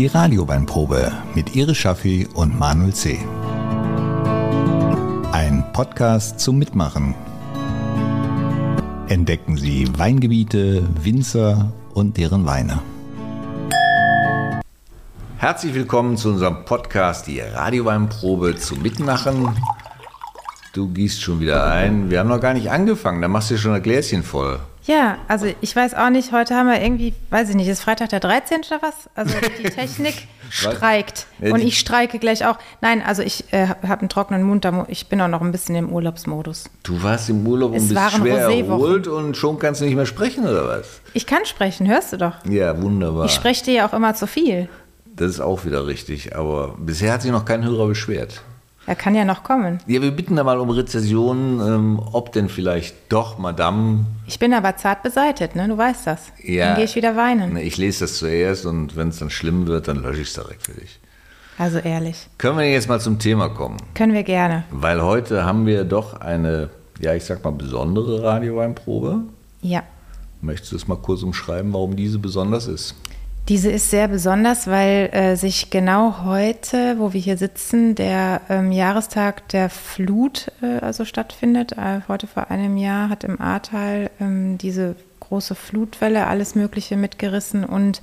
Die Radioweinprobe mit Iris Schaffi und Manuel C. Ein Podcast zum Mitmachen. Entdecken Sie Weingebiete, Winzer und deren Weine. Herzlich willkommen zu unserem Podcast Die Radioweinprobe zum Mitmachen. Du gießt schon wieder ein. Wir haben noch gar nicht angefangen, da machst du schon ein Gläschen voll. Ja, also ich weiß auch nicht, heute haben wir irgendwie, weiß ich nicht, ist Freitag der 13. oder was? Also die Technik streikt. Und ich streike gleich auch. Nein, also ich äh, habe einen trockenen Mund, ich bin auch noch ein bisschen im Urlaubsmodus. Du warst im Urlaub und bist schwer erholt und schon kannst du nicht mehr sprechen, oder was? Ich kann sprechen, hörst du doch. Ja, wunderbar. Ich spreche dir ja auch immer zu viel. Das ist auch wieder richtig, aber bisher hat sich noch kein Hörer beschwert. Er kann ja noch kommen. Ja, wir bitten da mal um Rezession, ähm, ob denn vielleicht doch Madame. Ich bin aber zart beseitet, ne? Du weißt das. Ja. Dann gehe ich wieder weinen. Ich lese das zuerst und wenn es dann schlimm wird, dann lösche ich es direkt für dich. Also ehrlich. Können wir jetzt mal zum Thema kommen? Können wir gerne. Weil heute haben wir doch eine, ja, ich sag mal, besondere Radioweinprobe. Ja. Möchtest du es mal kurz umschreiben, warum diese besonders ist? Diese ist sehr besonders, weil äh, sich genau heute, wo wir hier sitzen, der ähm, Jahrestag der Flut äh, also stattfindet. Äh, heute vor einem Jahr hat im Ahrtal ähm, diese große Flutwelle alles Mögliche mitgerissen und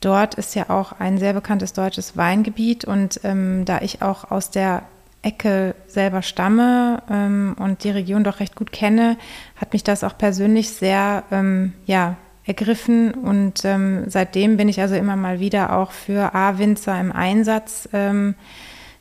dort ist ja auch ein sehr bekanntes deutsches Weingebiet und ähm, da ich auch aus der Ecke selber stamme ähm, und die Region doch recht gut kenne, hat mich das auch persönlich sehr ähm, ja, ergriffen und ähm, seitdem bin ich also immer mal wieder auch für A-Winzer im Einsatz. Ähm,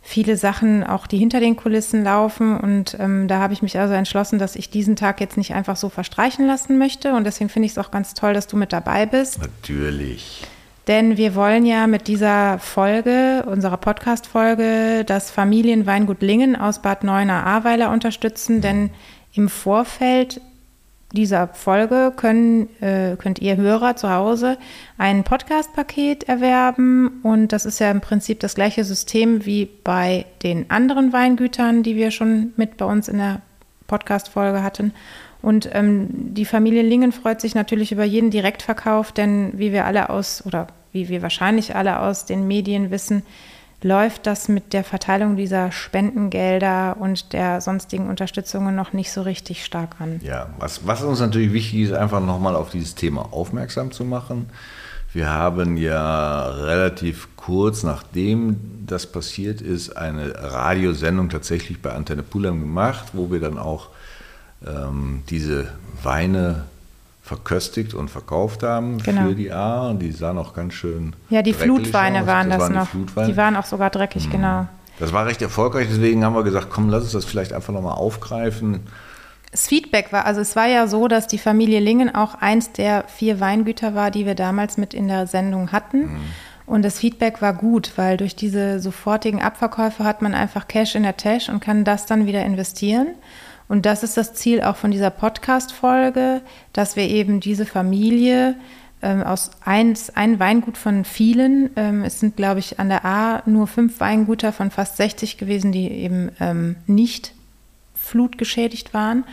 viele Sachen, auch die hinter den Kulissen laufen und ähm, da habe ich mich also entschlossen, dass ich diesen Tag jetzt nicht einfach so verstreichen lassen möchte und deswegen finde ich es auch ganz toll, dass du mit dabei bist. Natürlich. Denn wir wollen ja mit dieser Folge, unserer Podcast-Folge, das Familienweingut Lingen aus Bad Neuenahr-Ahrweiler unterstützen, denn im Vorfeld dieser Folge können, äh, könnt ihr Hörer zu Hause ein Podcast-Paket erwerben. Und das ist ja im Prinzip das gleiche System wie bei den anderen Weingütern, die wir schon mit bei uns in der Podcast-Folge hatten. Und ähm, die Familie Lingen freut sich natürlich über jeden Direktverkauf, denn wie wir alle aus, oder wie wir wahrscheinlich alle aus den Medien wissen, läuft das mit der Verteilung dieser Spendengelder und der sonstigen Unterstützungen noch nicht so richtig stark an. Ja, was, was uns natürlich wichtig ist, einfach nochmal auf dieses Thema aufmerksam zu machen. Wir haben ja relativ kurz nachdem das passiert ist, eine Radiosendung tatsächlich bei Antenne Pulam gemacht, wo wir dann auch ähm, diese Weine verköstigt und verkauft haben genau. für die A. Und die sahen auch ganz schön. Ja, die Flutweine aus. waren das, das waren noch. Die, Flutweine. die, waren auch sogar dreckig, mhm. genau. Das war recht erfolgreich, deswegen haben wir gesagt, komm, lass uns das vielleicht einfach nochmal aufgreifen. Das Feedback war, also es war ja so, dass die Familie Lingen auch eins der vier Weingüter war, die wir damals mit in der Sendung hatten. Mhm. Und das Feedback war gut, weil durch diese sofortigen Abverkäufe hat man einfach Cash in der Tasche und kann das dann wieder investieren. Und das ist das Ziel auch von dieser Podcast-Folge, dass wir eben diese Familie ähm, aus eins, ein Weingut von vielen, ähm, es sind, glaube ich, an der A nur fünf Weingüter von fast 60 gewesen, die eben ähm, nicht flutgeschädigt waren.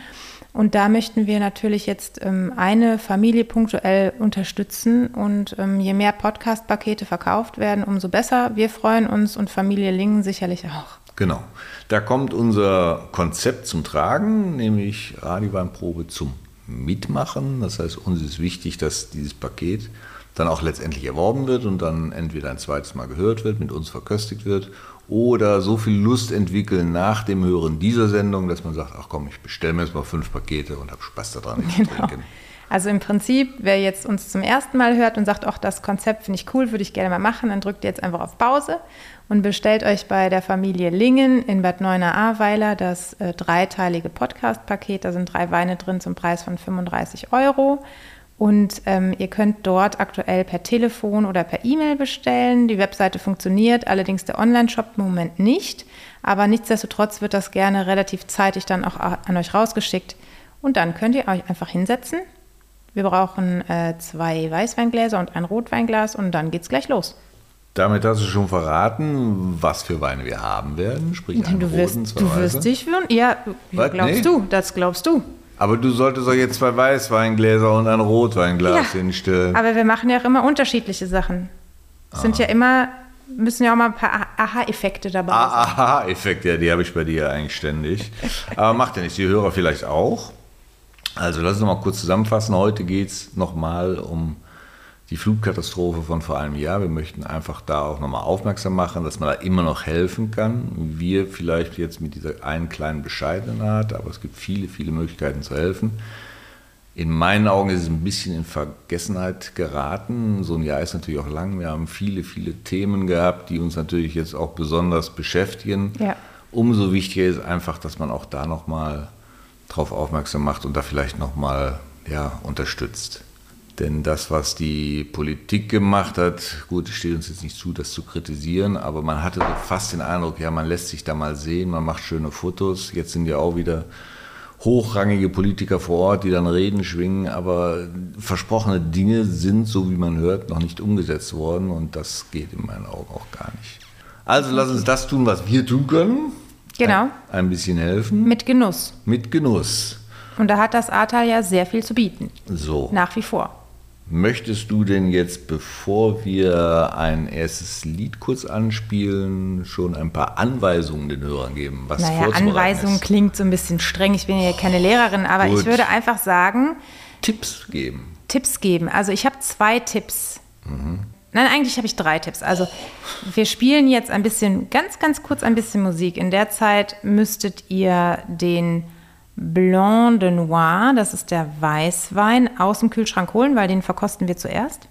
Und da möchten wir natürlich jetzt ähm, eine Familie punktuell unterstützen. Und ähm, je mehr Podcast-Pakete verkauft werden, umso besser. Wir freuen uns und Familie Lingen sicherlich auch. Genau. Da kommt unser Konzept zum Tragen, nämlich Radioweinprobe zum Mitmachen. Das heißt, uns ist wichtig, dass dieses Paket dann auch letztendlich erworben wird und dann entweder ein zweites Mal gehört wird, mit uns verköstigt wird oder so viel Lust entwickeln nach dem Hören dieser Sendung, dass man sagt, ach komm, ich bestelle mir jetzt mal fünf Pakete und habe Spaß daran, genau. zu trinken. Also im Prinzip, wer jetzt uns zum ersten Mal hört und sagt, ach, das Konzept finde ich cool, würde ich gerne mal machen, dann drückt ihr jetzt einfach auf Pause und bestellt euch bei der Familie Lingen in Bad Neuenahr-Ahrweiler das äh, dreiteilige Podcast-Paket. Da sind drei Weine drin zum Preis von 35 Euro. Und ähm, ihr könnt dort aktuell per Telefon oder per E-Mail bestellen. Die Webseite funktioniert, allerdings der Online-Shop im Moment nicht. Aber nichtsdestotrotz wird das gerne relativ zeitig dann auch an euch rausgeschickt. Und dann könnt ihr euch einfach hinsetzen, wir brauchen äh, zwei Weißweingläser und ein Rotweinglas und dann geht's gleich los. Damit hast du schon verraten, was für Weine wir haben werden. Sprich, einen du wirst, roten, zwei du wirst dich führen. Ja, was? glaubst nee. du, das glaubst du. Aber du solltest doch jetzt zwei Weißweingläser und ein Rotweinglas ja, hinstellen. Aber wir machen ja auch immer unterschiedliche Sachen. Es sind ja immer, müssen ja auch mal ein paar Aha-Effekte dabei sein. Aha-Effekt, ja, die habe ich bei dir eigentlich ständig. Aber macht ja nichts, die Hörer vielleicht auch. Also lass uns noch mal kurz zusammenfassen. Heute geht es nochmal um die Flutkatastrophe von vor einem Jahr. Wir möchten einfach da auch nochmal aufmerksam machen, dass man da immer noch helfen kann. Wir vielleicht jetzt mit dieser einen kleinen bescheidenen Art, aber es gibt viele, viele Möglichkeiten zu helfen. In meinen Augen ist es ein bisschen in Vergessenheit geraten. So ein Jahr ist natürlich auch lang. Wir haben viele, viele Themen gehabt, die uns natürlich jetzt auch besonders beschäftigen. Ja. Umso wichtiger ist einfach, dass man auch da nochmal drauf aufmerksam macht und da vielleicht nochmal ja, unterstützt. Denn das, was die Politik gemacht hat, gut, es steht uns jetzt nicht zu, das zu kritisieren, aber man hatte so fast den Eindruck, ja, man lässt sich da mal sehen, man macht schöne Fotos. Jetzt sind ja auch wieder hochrangige Politiker vor Ort, die dann Reden schwingen, aber versprochene Dinge sind, so wie man hört, noch nicht umgesetzt worden und das geht in meinen Augen auch gar nicht. Also lass uns das tun, was wir tun können. Genau. Ein, ein bisschen helfen. Mit Genuss. Mit Genuss. Und da hat das Ahrtal ja sehr viel zu bieten. So. Nach wie vor. Möchtest du denn jetzt, bevor wir ein erstes Lied kurz anspielen, schon ein paar Anweisungen den Hörern geben? Was Naja, vorzubereiten Anweisung ist? klingt so ein bisschen streng. Ich bin ja keine Lehrerin, aber Gut. ich würde einfach sagen, Tipps geben. Tipps geben. Also ich habe zwei Tipps. Nein, eigentlich habe ich drei Tipps. Also wir spielen jetzt ein bisschen, ganz, ganz kurz ein bisschen Musik. In der Zeit müsstet ihr den Blanc de Noir, das ist der Weißwein, aus dem Kühlschrank holen, weil den verkosten wir zuerst.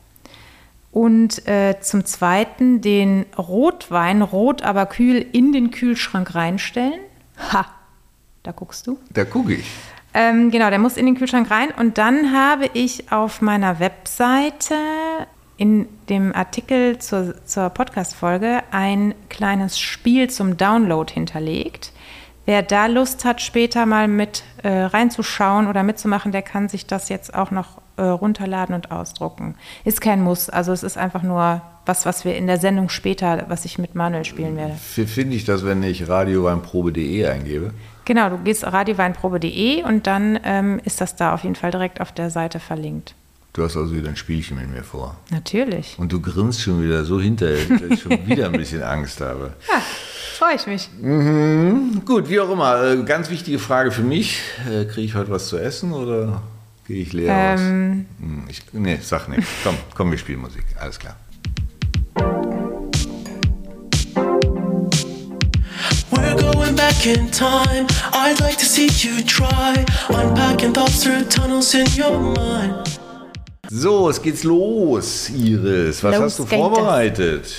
Und äh, zum Zweiten den Rotwein, rot aber kühl, in den Kühlschrank reinstellen. Ha, da guckst du. Da gucke ich. Ähm, genau, der muss in den Kühlschrank rein. Und dann habe ich auf meiner Webseite in dem Artikel zur, zur Podcast-Folge ein kleines Spiel zum Download hinterlegt. Wer da Lust hat, später mal mit äh, reinzuschauen oder mitzumachen, der kann sich das jetzt auch noch äh, runterladen und ausdrucken. Ist kein Muss, also es ist einfach nur was, was wir in der Sendung später, was ich mit Manuel spielen werde. Finde ich das, wenn ich radioweinprobe.de eingebe? Genau, du gehst radioweinprobe.de und dann ähm, ist das da auf jeden Fall direkt auf der Seite verlinkt. Du hast also wieder ein Spielchen mit mir vor. Natürlich. Und du grinst schon wieder so hinterher, dass ich schon wieder ein bisschen Angst habe. Ja, freue ich mich. Gut, wie auch immer. äh, Ganz wichtige Frage für mich. Äh, Kriege ich heute was zu essen oder gehe ich leer aus? Ähm, Hm, Ich, nee, sag nichts. Komm, komm, wir spielen Musik. Alles klar. We're going back in time. I'd like to see you try unpacking thoughts through tunnels in your mind. So, es geht's los, Iris. Was Los hast du es. vorbereitet?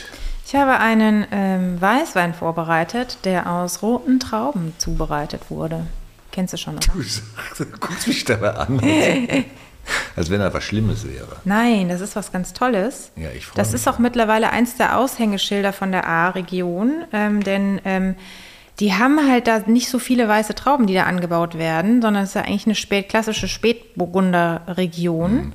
ich habe einen ähm, Weißwein vorbereitet, der aus roten Trauben zubereitet wurde. Kennst du schon, oder? Du sagst, du guckst mich dabei an, als wenn da was Schlimmes wäre. Nein, das ist was ganz Tolles. Ja, ich freu Das mich ist auch mittlerweile eins der Aushängeschilder von der A-Region, ähm, denn ähm, die haben halt da nicht so viele weiße Trauben, die da angebaut werden, sondern es ist ja eigentlich eine spät, klassische Spätburgunder-Region. Mhm.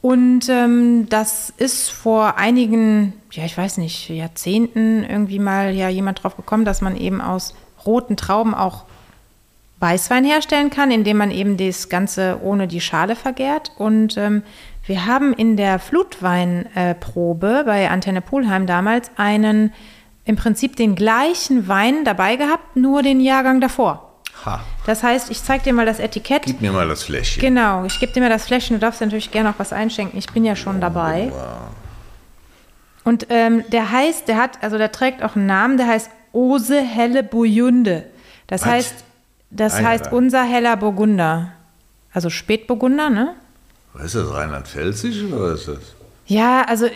Und ähm, das ist vor einigen, ja, ich weiß nicht, Jahrzehnten irgendwie mal ja jemand drauf gekommen, dass man eben aus roten Trauben auch Weißwein herstellen kann, indem man eben das Ganze ohne die Schale vergärt. Und ähm, wir haben in der Flutweinprobe bei Antenne Polheim damals einen, im Prinzip den gleichen Wein dabei gehabt, nur den Jahrgang davor. Ha, Das heißt, ich zeige dir mal das Etikett. gib mir mal das Fläschchen. Genau, ich gebe dir mal das Fläschchen. Du darfst natürlich gerne noch was einschenken. Ich bin ja schon dabei. Und ähm, der heißt, der hat, also der trägt auch einen Namen, der heißt Ose Helle Burgunde. Das Was? heißt, das ja, heißt unser heller Burgunder. Also Spätburgunder, ne? Was ist das, Rheinland-Pfälzisch oder was ist das? Ja, also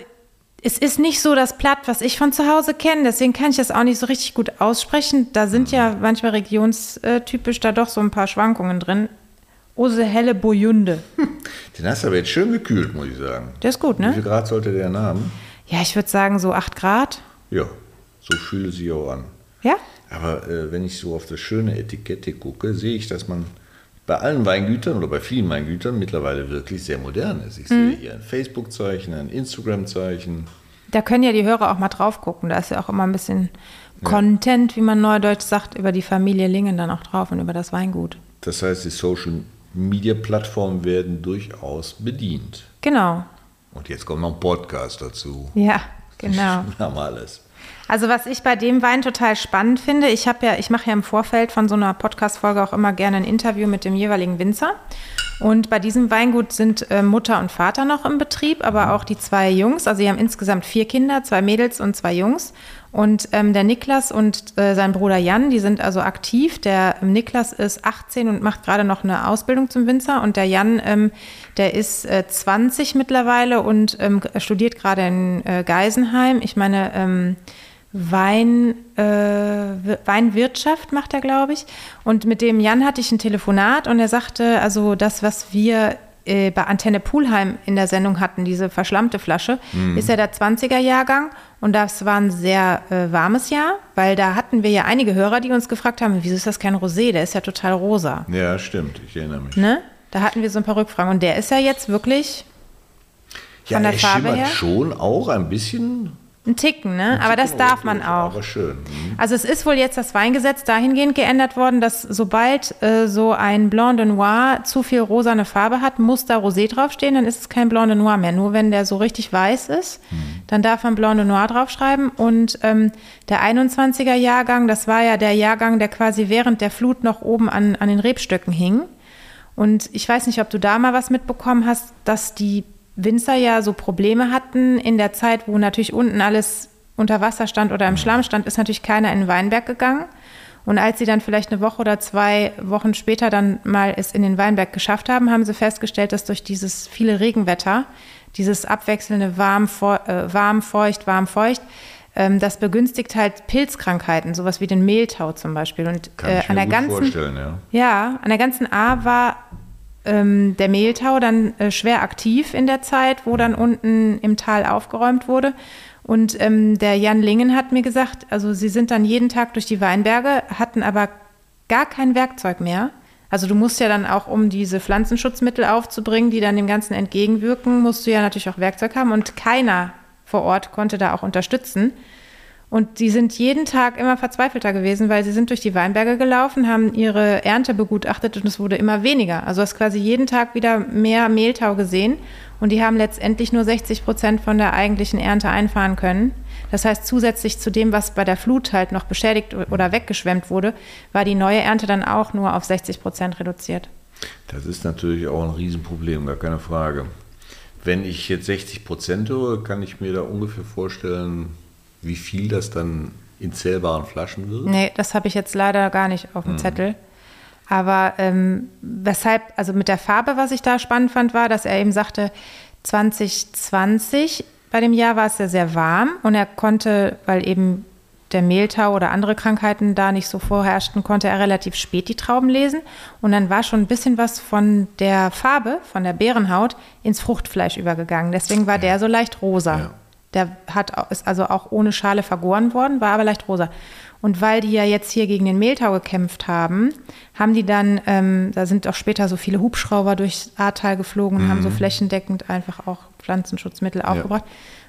es ist nicht so das Platt, was ich von zu Hause kenne, deswegen kann ich das auch nicht so richtig gut aussprechen. Da sind ja manchmal regionstypisch da doch so ein paar Schwankungen drin. Ose Helle Burgunde. Den hast du aber jetzt schön gekühlt, muss ich sagen. Der ist gut, Wie ne? viel Grad sollte der haben? Ja, ich würde sagen so 8 Grad. Ja, so fühlt es sich auch an. Ja? Aber äh, wenn ich so auf das schöne Etikette gucke, sehe ich, dass man bei allen Weingütern oder bei vielen Weingütern mittlerweile wirklich sehr modern ist. Ich Mhm. sehe hier ein Facebook-Zeichen, ein Instagram-Zeichen. Da können ja die Hörer auch mal drauf gucken. Da ist ja auch immer ein bisschen Content, wie man neudeutsch sagt, über die Familie Lingen dann auch drauf und über das Weingut. Das heißt, die Social-Media-Plattformen werden durchaus bedient. Genau. Und jetzt kommt noch ein Podcast dazu. Ja, Genau. Wir haben alles. Also was ich bei dem Wein total spannend finde, ich habe ja, ich mache ja im Vorfeld von so einer Podcast-Folge auch immer gerne ein Interview mit dem jeweiligen Winzer. Und bei diesem Weingut sind äh, Mutter und Vater noch im Betrieb, aber auch die zwei Jungs. Also sie haben insgesamt vier Kinder, zwei Mädels und zwei Jungs. Und ähm, der Niklas und äh, sein Bruder Jan, die sind also aktiv. Der ähm, Niklas ist 18 und macht gerade noch eine Ausbildung zum Winzer. Und der Jan, ähm, der ist äh, 20 mittlerweile und ähm, studiert gerade in äh, Geisenheim. Ich meine, ähm, Wein, äh, Wir- Weinwirtschaft macht er, glaube ich. Und mit dem Jan hatte ich ein Telefonat und er sagte, also das, was wir äh, bei Antenne Pulheim in der Sendung hatten, diese verschlammte Flasche, ist ja der 20er-Jahrgang und das war ein sehr äh, warmes Jahr, weil da hatten wir ja einige Hörer, die uns gefragt haben, wieso ist das kein Rosé, der ist ja total rosa. Ja, stimmt, ich erinnere mich. Ne? Da hatten wir so ein paar Rückfragen und der ist ja jetzt wirklich Ja, Von der er Farbe her? schon auch ein bisschen. Ein Ticken, ne? Aber das darf man auch. Aber schön. Mhm. Also es ist wohl jetzt das Weingesetz dahingehend geändert worden, dass sobald äh, so ein Blanc de Noir zu viel rosane Farbe hat, muss da Rosé draufstehen, dann ist es kein Blanc de Noir mehr. Nur wenn der so richtig weiß ist, dann darf man Blanc de Noir draufschreiben. Und ähm, der 21er Jahrgang, das war ja der Jahrgang, der quasi während der Flut noch oben an, an den Rebstöcken hing. Und ich weiß nicht, ob du da mal was mitbekommen hast, dass die Winzer ja so Probleme hatten in der Zeit, wo natürlich unten alles unter Wasser stand oder im Schlamm stand, ist natürlich keiner in den Weinberg gegangen. Und als sie dann vielleicht eine Woche oder zwei Wochen später dann mal es in den Weinberg geschafft haben, haben sie festgestellt, dass durch dieses viele Regenwetter, dieses abwechselnde warm, feu- äh, warm, feucht, warm, feucht, ähm, das begünstigt halt Pilzkrankheiten, sowas wie den Mehltau zum Beispiel. Und Kann äh, ich an mir der gut ganzen vorstellen, ja. ja, an der ganzen A war ähm, der Mehltau dann äh, schwer aktiv in der Zeit, wo dann unten im Tal aufgeräumt wurde. Und ähm, der Jan Lingen hat mir gesagt, also sie sind dann jeden Tag durch die Weinberge, hatten aber gar kein Werkzeug mehr. Also du musst ja dann auch, um diese Pflanzenschutzmittel aufzubringen, die dann dem Ganzen entgegenwirken, musst du ja natürlich auch Werkzeug haben. Und keiner vor Ort konnte da auch unterstützen. Und die sind jeden Tag immer verzweifelter gewesen, weil sie sind durch die Weinberge gelaufen, haben ihre Ernte begutachtet und es wurde immer weniger. Also hast quasi jeden Tag wieder mehr Mehltau gesehen und die haben letztendlich nur 60 Prozent von der eigentlichen Ernte einfahren können. Das heißt, zusätzlich zu dem, was bei der Flut halt noch beschädigt oder weggeschwemmt wurde, war die neue Ernte dann auch nur auf 60 Prozent reduziert. Das ist natürlich auch ein Riesenproblem, gar keine Frage. Wenn ich jetzt 60 Prozent höre, kann ich mir da ungefähr vorstellen, wie viel das dann in zählbaren Flaschen wird. Nee, das habe ich jetzt leider gar nicht auf dem Zettel. Aber ähm, weshalb, also mit der Farbe, was ich da spannend fand, war, dass er eben sagte, 2020, bei dem Jahr war es ja sehr warm und er konnte, weil eben der Mehltau oder andere Krankheiten da nicht so vorherrschten, konnte er relativ spät die Trauben lesen. Und dann war schon ein bisschen was von der Farbe, von der Beerenhaut, ins Fruchtfleisch übergegangen. Deswegen war der so leicht rosa. Ja. Der hat, ist also auch ohne Schale vergoren worden, war aber leicht rosa. Und weil die ja jetzt hier gegen den Mehltau gekämpft haben, haben die dann, ähm, da sind auch später so viele Hubschrauber durchs Ahrtal geflogen und haben so flächendeckend einfach auch Pflanzenschutzmittel aufgebracht.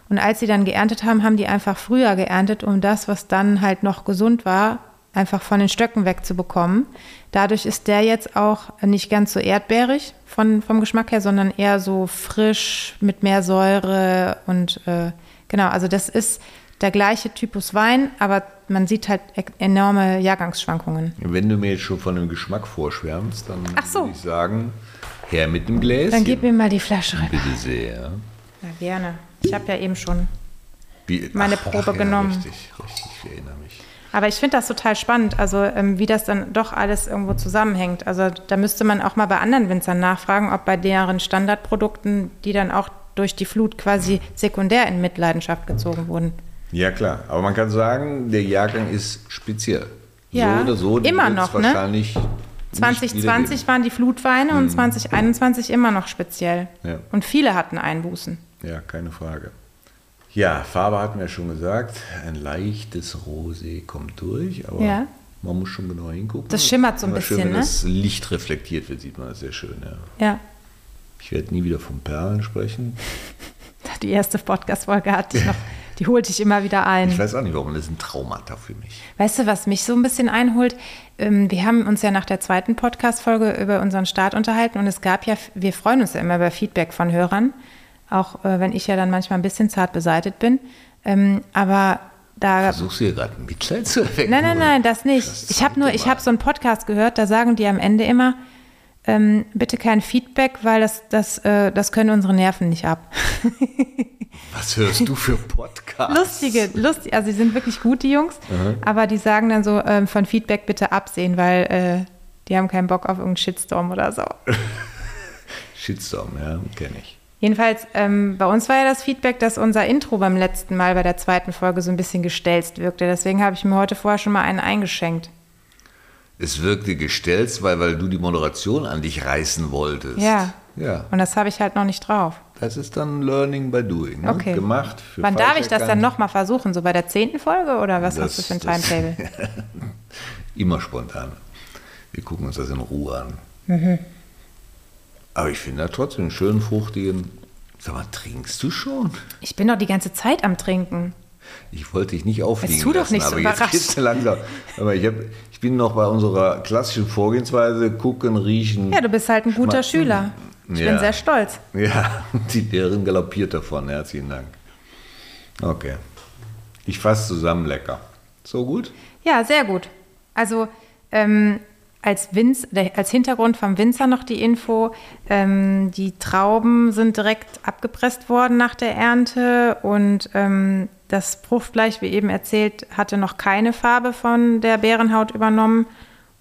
Und als sie dann geerntet haben, haben die einfach früher geerntet, um das, was dann halt noch gesund war, einfach von den Stöcken wegzubekommen. Dadurch ist der jetzt auch nicht ganz so erdbeerig von, vom Geschmack her, sondern eher so frisch mit mehr Säure und äh, genau, also das ist der gleiche Typus Wein, aber man sieht halt e- enorme Jahrgangsschwankungen. Wenn du mir jetzt schon von dem Geschmack vorschwärmst, dann Ach so. würde ich sagen, her mit dem Gläschen. Dann gib mir mal die Flasche rüber. Bitte sehr. Ja, gerne. Ich habe ja eben schon. Wie, Meine Probe ja, genommen. Richtig, richtig, ich erinnere mich. Aber ich finde das total spannend, also ähm, wie das dann doch alles irgendwo zusammenhängt. Also da müsste man auch mal bei anderen Winzern nachfragen, ob bei deren Standardprodukten, die dann auch durch die Flut quasi sekundär in Mitleidenschaft gezogen wurden. Ja, klar. Aber man kann sagen, der Jahrgang ist speziell. Ja, so oder so, immer noch, ne? wahrscheinlich nicht 2020 wiedergeben. waren die Flutweine und 2021 immer noch speziell. Ja. Und viele hatten Einbußen. Ja, keine Frage. Ja, Farbe hatten wir schon gesagt. Ein leichtes Rosé kommt durch, aber Ja. man muss schon genau hingucken. Das schimmert so ein Immer schön, bisschen, wenn ne? das Licht reflektiert wird, sieht man das sehr schön. Ja. Ja. Ich werde nie wieder von Perlen sprechen. Die erste Podcast-Folge hatte ich noch, die holte ich immer wieder ein. Ich weiß auch nicht, warum. Das ist ein Traumata für mich. Weißt du, was mich so ein bisschen einholt? Ähm, Wir haben uns ja nach der zweiten Podcast-Folge über unseren Start unterhalten und es gab ja, wir freuen uns ja immer über Feedback von Hörern, auch äh, wenn ich ja dann manchmal ein bisschen zart beseitigt bin. Ähm, aber da Versuchst du hier gerade Mitleid zu erwecken? Nein, nein, nein, das nicht. Das ich habe nur, ich habe so einen Podcast gehört, da sagen die am Ende immer, ähm, bitte kein Feedback, weil das, das, äh, das können unsere Nerven nicht ab. Was hörst du für Podcasts? Lustige, lustig, also die sind wirklich gut, die Jungs, aber die sagen dann so, ähm, von Feedback bitte absehen, weil äh, die haben keinen Bock auf irgendeinen Shitstorm oder so. Shitstorm, ja, kenne ich. Jedenfalls, ähm, bei uns war ja das Feedback, dass unser Intro beim letzten Mal bei der zweiten Folge so ein bisschen gestelzt wirkte. Deswegen habe ich mir heute vorher schon mal einen eingeschenkt. Es wirkte gestellt, weil, weil du die Moderation an dich reißen wolltest. Ja. Ja, Und das habe ich halt noch nicht drauf. das ist dann Learning by Doing. Ne? Okay. Gemacht. Für Wann darf ich das dann nochmal versuchen? So bei der zehnten Folge oder was Das- hast du für ein Timetable? Immer spontan. Wir gucken uns das in Ruhe an. Mhm. Aber ich finde da trotzdem einen schönen, fruchtigen. Sag mal, trinkst du schon? Ich bin doch die ganze Zeit am Trinken. Ich wollte dich nicht aufliegen tu doch lassen, nicht so aber jetzt überrascht. geht's langsam. Aber ich, hab, ich bin noch bei unserer klassischen Vorgehensweise, gucken, riechen. Ja, du bist halt ein guter Schmatzen. Schüler. Ich Ja. bin sehr stolz. Ja, die Lehrerin galoppiert davon. Herzlichen Dank. Okay. Ich fasse zusammen lecker. So gut? Ja, sehr gut. Also ähm, als, Winz, als Hintergrund vom Winzer noch die Info, ähm, die Trauben sind direkt abgepresst worden nach der Ernte und ähm, das Fruchtfleisch, wie eben erzählt, hatte noch keine Farbe von der Bärenhaut übernommen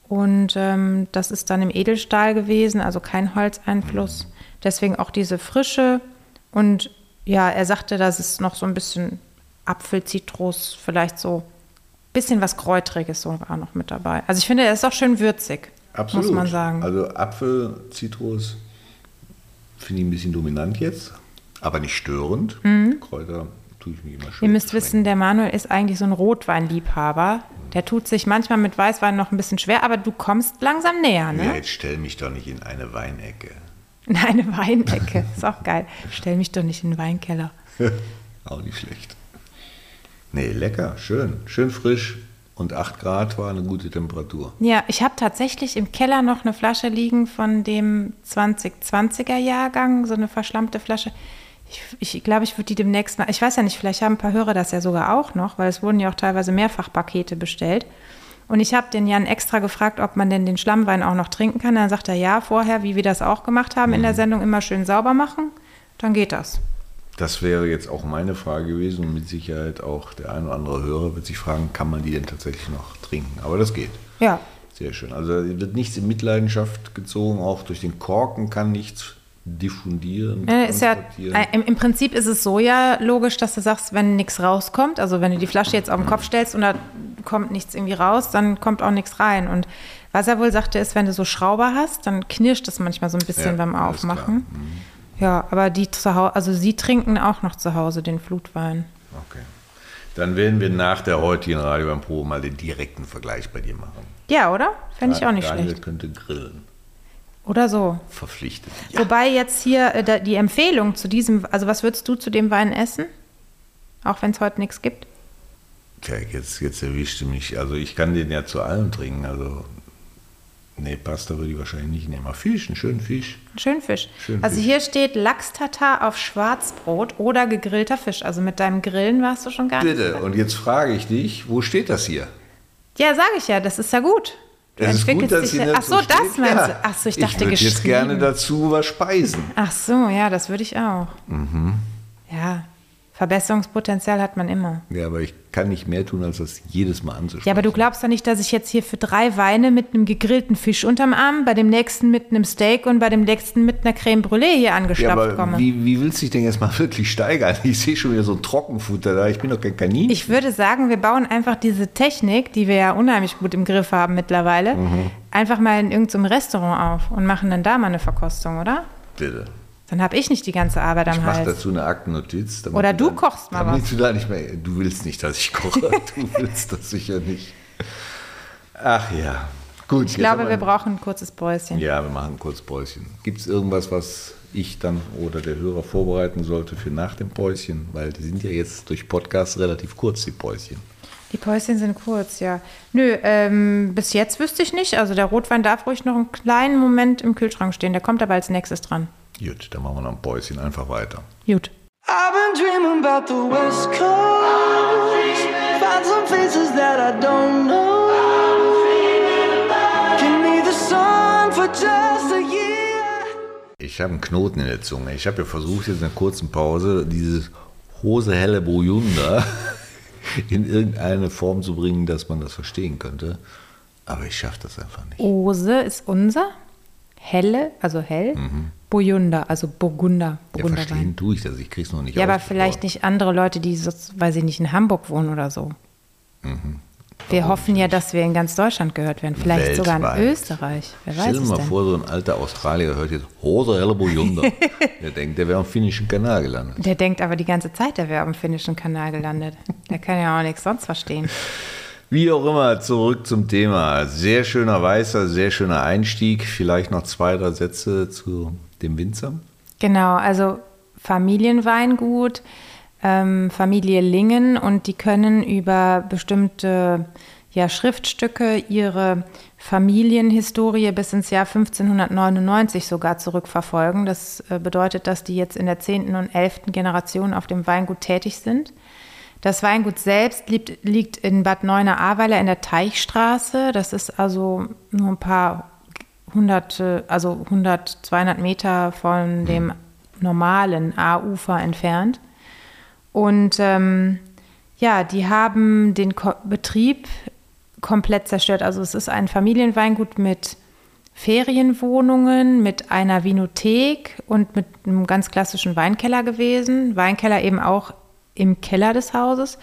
und ähm, das ist dann im Edelstahl gewesen, also kein Holzeinfluss. Deswegen auch diese Frische und ja, er sagte, dass es noch so ein bisschen Apfel, Zitrus, vielleicht so bisschen was Kräutriges so war noch mit dabei. Also ich finde, er ist auch schön würzig, Absolut. muss man sagen. Also Apfel, Zitrus finde ich ein bisschen dominant jetzt, aber nicht störend. Kräuter tue ich mich immer schön. Ihr müsst wissen, der Manuel ist eigentlich so ein Rotweinliebhaber. Der tut sich manchmal mit Weißwein noch ein bisschen schwer, aber du kommst langsam näher, Ja, ne? jetzt stell mich doch nicht in eine Weinecke. In eine Weinecke. Ist auch geil. Stell mich doch nicht in den Weinkeller. Auch nicht schlecht. Nee, lecker, schön. Schön frisch und 8 Grad war eine gute Temperatur. Ja, ich habe tatsächlich im Keller noch eine Flasche liegen von dem 2020er Jahrgang, so eine verschlammte Flasche. Ich, ich glaube, ich würde die demnächst mal, ich weiß ja nicht, vielleicht haben ein paar Hörer das ja sogar auch noch, weil es wurden ja auch teilweise Mehrfachpakete bestellt. Und ich habe den Jan extra gefragt, ob man denn den Schlammwein auch noch trinken kann. Dann sagt er, ja, vorher, wie wir das auch gemacht haben in der Sendung, immer schön sauber machen. Dann geht das. Das wäre jetzt auch meine Frage gewesen und mit Sicherheit auch der ein oder andere Hörer wird sich fragen, kann man die denn tatsächlich noch trinken? Aber das geht. Ja, Sehr schön. Also wird nichts in Mitleidenschaft gezogen, auch durch den Korken kann nichts diffundieren. Äh, ja, äh, im, Im Prinzip ist es so ja logisch, dass du sagst, wenn nichts rauskommt, also wenn du die Flasche jetzt auf den Kopf stellst und da kommt nichts irgendwie raus, dann kommt auch nichts rein. Und was er wohl sagte, ist, wenn du so Schrauber hast, dann knirscht es manchmal so ein bisschen Ja, beim. Aufmachen. Ja, aber die zu Hause, also sie trinken auch noch zu Hause den Flutwein. Okay. Dann werden wir nach der heutigen Radio beim Probe mal den direkten Vergleich bei dir machen. Ja, oder? Fände ich auch nicht Daniel schlecht. könnte grillen. Oder so. Verpflichtet. Wobei jetzt hier äh, die Empfehlung zu diesem, also was würdest du zu dem Wein essen? Auch wenn es heute nichts gibt? Tja, jetzt, jetzt erwischte mich. Also ich kann den ja zu allem trinken. Also, nee, Pasta würde ich wahrscheinlich nicht nehmen. Aber Fisch, einen schönen Fisch. Schönfisch. Schönfisch. Also hier steht Lachs-Tatar auf Schwarzbrot oder gegrillter Fisch. Also mit deinem Grillen warst du schon gar nicht. Bitte. Und jetzt frage ich dich, wo steht das hier? Ja, sage ich ja, das ist ja gut. Das ist gut, dass dich hier ja- Ach so, das steht. meinst du? Ach so, ich dachte Ich geschrieben. jetzt gerne dazu was speisen. Ach so, ja, das würde ich auch. Mhm. Ja, Verbesserungspotenzial hat man immer. Ja, aber ich kann nicht mehr tun, als das jedes Mal anzusprechen. Ja, aber du glaubst doch nicht, dass ich jetzt hier für drei Weine mit einem gegrillten Fisch unterm Arm, bei dem nächsten mit einem Steak und bei dem nächsten mit einer Creme Brûlée hier Ja, angestapft aber komme. wie, wie willst du dich denn jetzt mal wirklich steigern? Ich sehe schon wieder so ein Trockenfutter da. Ich bin doch kein Kaninchen. Ich würde sagen, wir bauen einfach diese Technik, die wir ja unheimlich gut im Griff haben mittlerweile, Mhm. einfach mal in irgendeinem Restaurant auf und machen dann da mal eine Verkostung, oder? Bitte. Dann habe ich nicht die ganze Arbeit am Ich mache Hals. dazu eine Aktennotiz. Oder du dann, kochst mal was. Du, da nicht mehr, du willst nicht, dass ich koche. du willst das sicher nicht. Ach ja. Gut. Ich glaube, wir brauchen ein kurzes Päuschen. Ja, wir machen kurz Päuschen. Gibt es irgendwas, was ich dann oder der Hörer vorbereiten sollte für nach dem Päuschen? Weil die sind ja jetzt durch Podcast relativ kurz, die Päuschen. Die Päuschen sind kurz, ja. Nö, ähm, bis jetzt wüsste ich nicht. Also der Rotwein darf ruhig noch einen kleinen Moment im Kühlschrank stehen. Der kommt aber als nächstes dran. Gut, dann machen wir noch ein Päuschen einfach weiter. Gut. I've been dreaming about the West Coast. Find some places that I don't know. Ich habe einen Knoten in der Zunge. Ich habe ja versucht, jetzt in einer kurzen Pause dieses Hose helle Burgunder in irgendeine Form zu bringen, dass man das verstehen könnte. Aber ich schaffe das einfach nicht. Hose ist unser? Helle, also hell. Burgunder, also Burgunder. Ja, Burgunderwein. verstehen tue ich das. Ich kriege es noch nicht Ja, aber vielleicht nicht andere Leute, die, so, weil sie nicht in Hamburg wohnen oder so. Mhm. Wir hoffen ja, dass wir in ganz Deutschland gehört werden. Vielleicht sogar in Weltweit. Österreich. Wer Stell dir mal denn? vor, so ein alter Australier hört jetzt Hose helle Burgunder. der denkt, der wäre am finnischen Kanal gelandet. Der denkt aber die ganze Zeit, der wäre am finnischen Kanal gelandet. Der kann ja auch nichts sonst verstehen. Wie auch immer, zurück zum Thema. Sehr schöner Weißer, sehr schöner Einstieg. Vielleicht noch zwei, drei Sätze zu dem Winzer. Genau, also Familienweingut, ähm, Familie Lingen und die können über bestimmte ja, Schriftstücke ihre Familienhistorie bis ins Jahr 1599 sogar zurückverfolgen. Das äh, bedeutet, dass die jetzt in der 10. und 11. Generation auf dem Weingut tätig sind. Das Weingut selbst liegt, liegt in Bad Neuenahr-Ahrweiler in der Teichstraße. Das ist also nur ein paar hundert, äh, also 100, 200 Meter von dem normalen A-Ufer entfernt. Und ähm, ja, die haben den Ko Betrieb komplett zerstört. Also es ist ein Familienweingut mit Ferienwohnungen, mit einer Vinothek und mit einem ganz klassischen Weinkeller gewesen. Weinkeller eben auch im Keller des Hauses.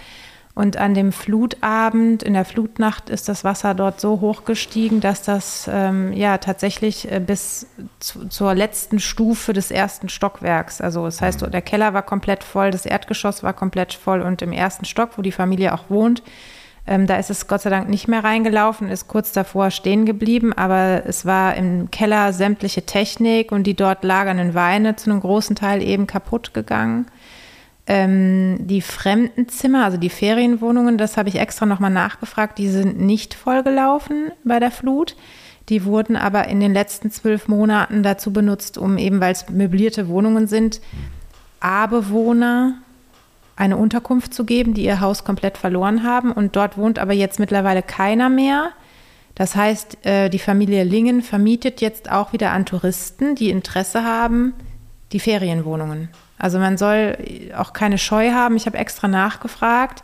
Und an dem Flutabend, in der Flutnacht, ist das Wasser dort so hoch gestiegen, dass das ähm, ja tatsächlich äh, bis zu, zur letzten Stufe des ersten Stockwerks, also das heißt, der Keller war komplett voll, das Erdgeschoss war komplett voll und im ersten Stock, wo die Familie auch wohnt, ähm, da ist es Gott sei Dank nicht mehr reingelaufen, ist kurz davor stehen geblieben, aber es war im Keller sämtliche Technik und die dort lagernden Weine zu einem großen Teil eben kaputt gegangen. Ähm, die Fremdenzimmer, also die Ferienwohnungen, das habe ich extra nochmal nachgefragt, die sind nicht vollgelaufen bei der Flut. Die wurden aber in den letzten zwölf Monaten dazu benutzt, um eben, weil es möblierte Wohnungen sind, A-Bewohner eine Unterkunft zu geben, die ihr Haus komplett verloren haben. Und dort wohnt aber jetzt mittlerweile keiner mehr. Das heißt, äh, die Familie Lingen vermietet jetzt auch wieder an Touristen, die Interesse haben, die Ferienwohnungen. Also man soll auch keine Scheu haben. Ich habe extra nachgefragt.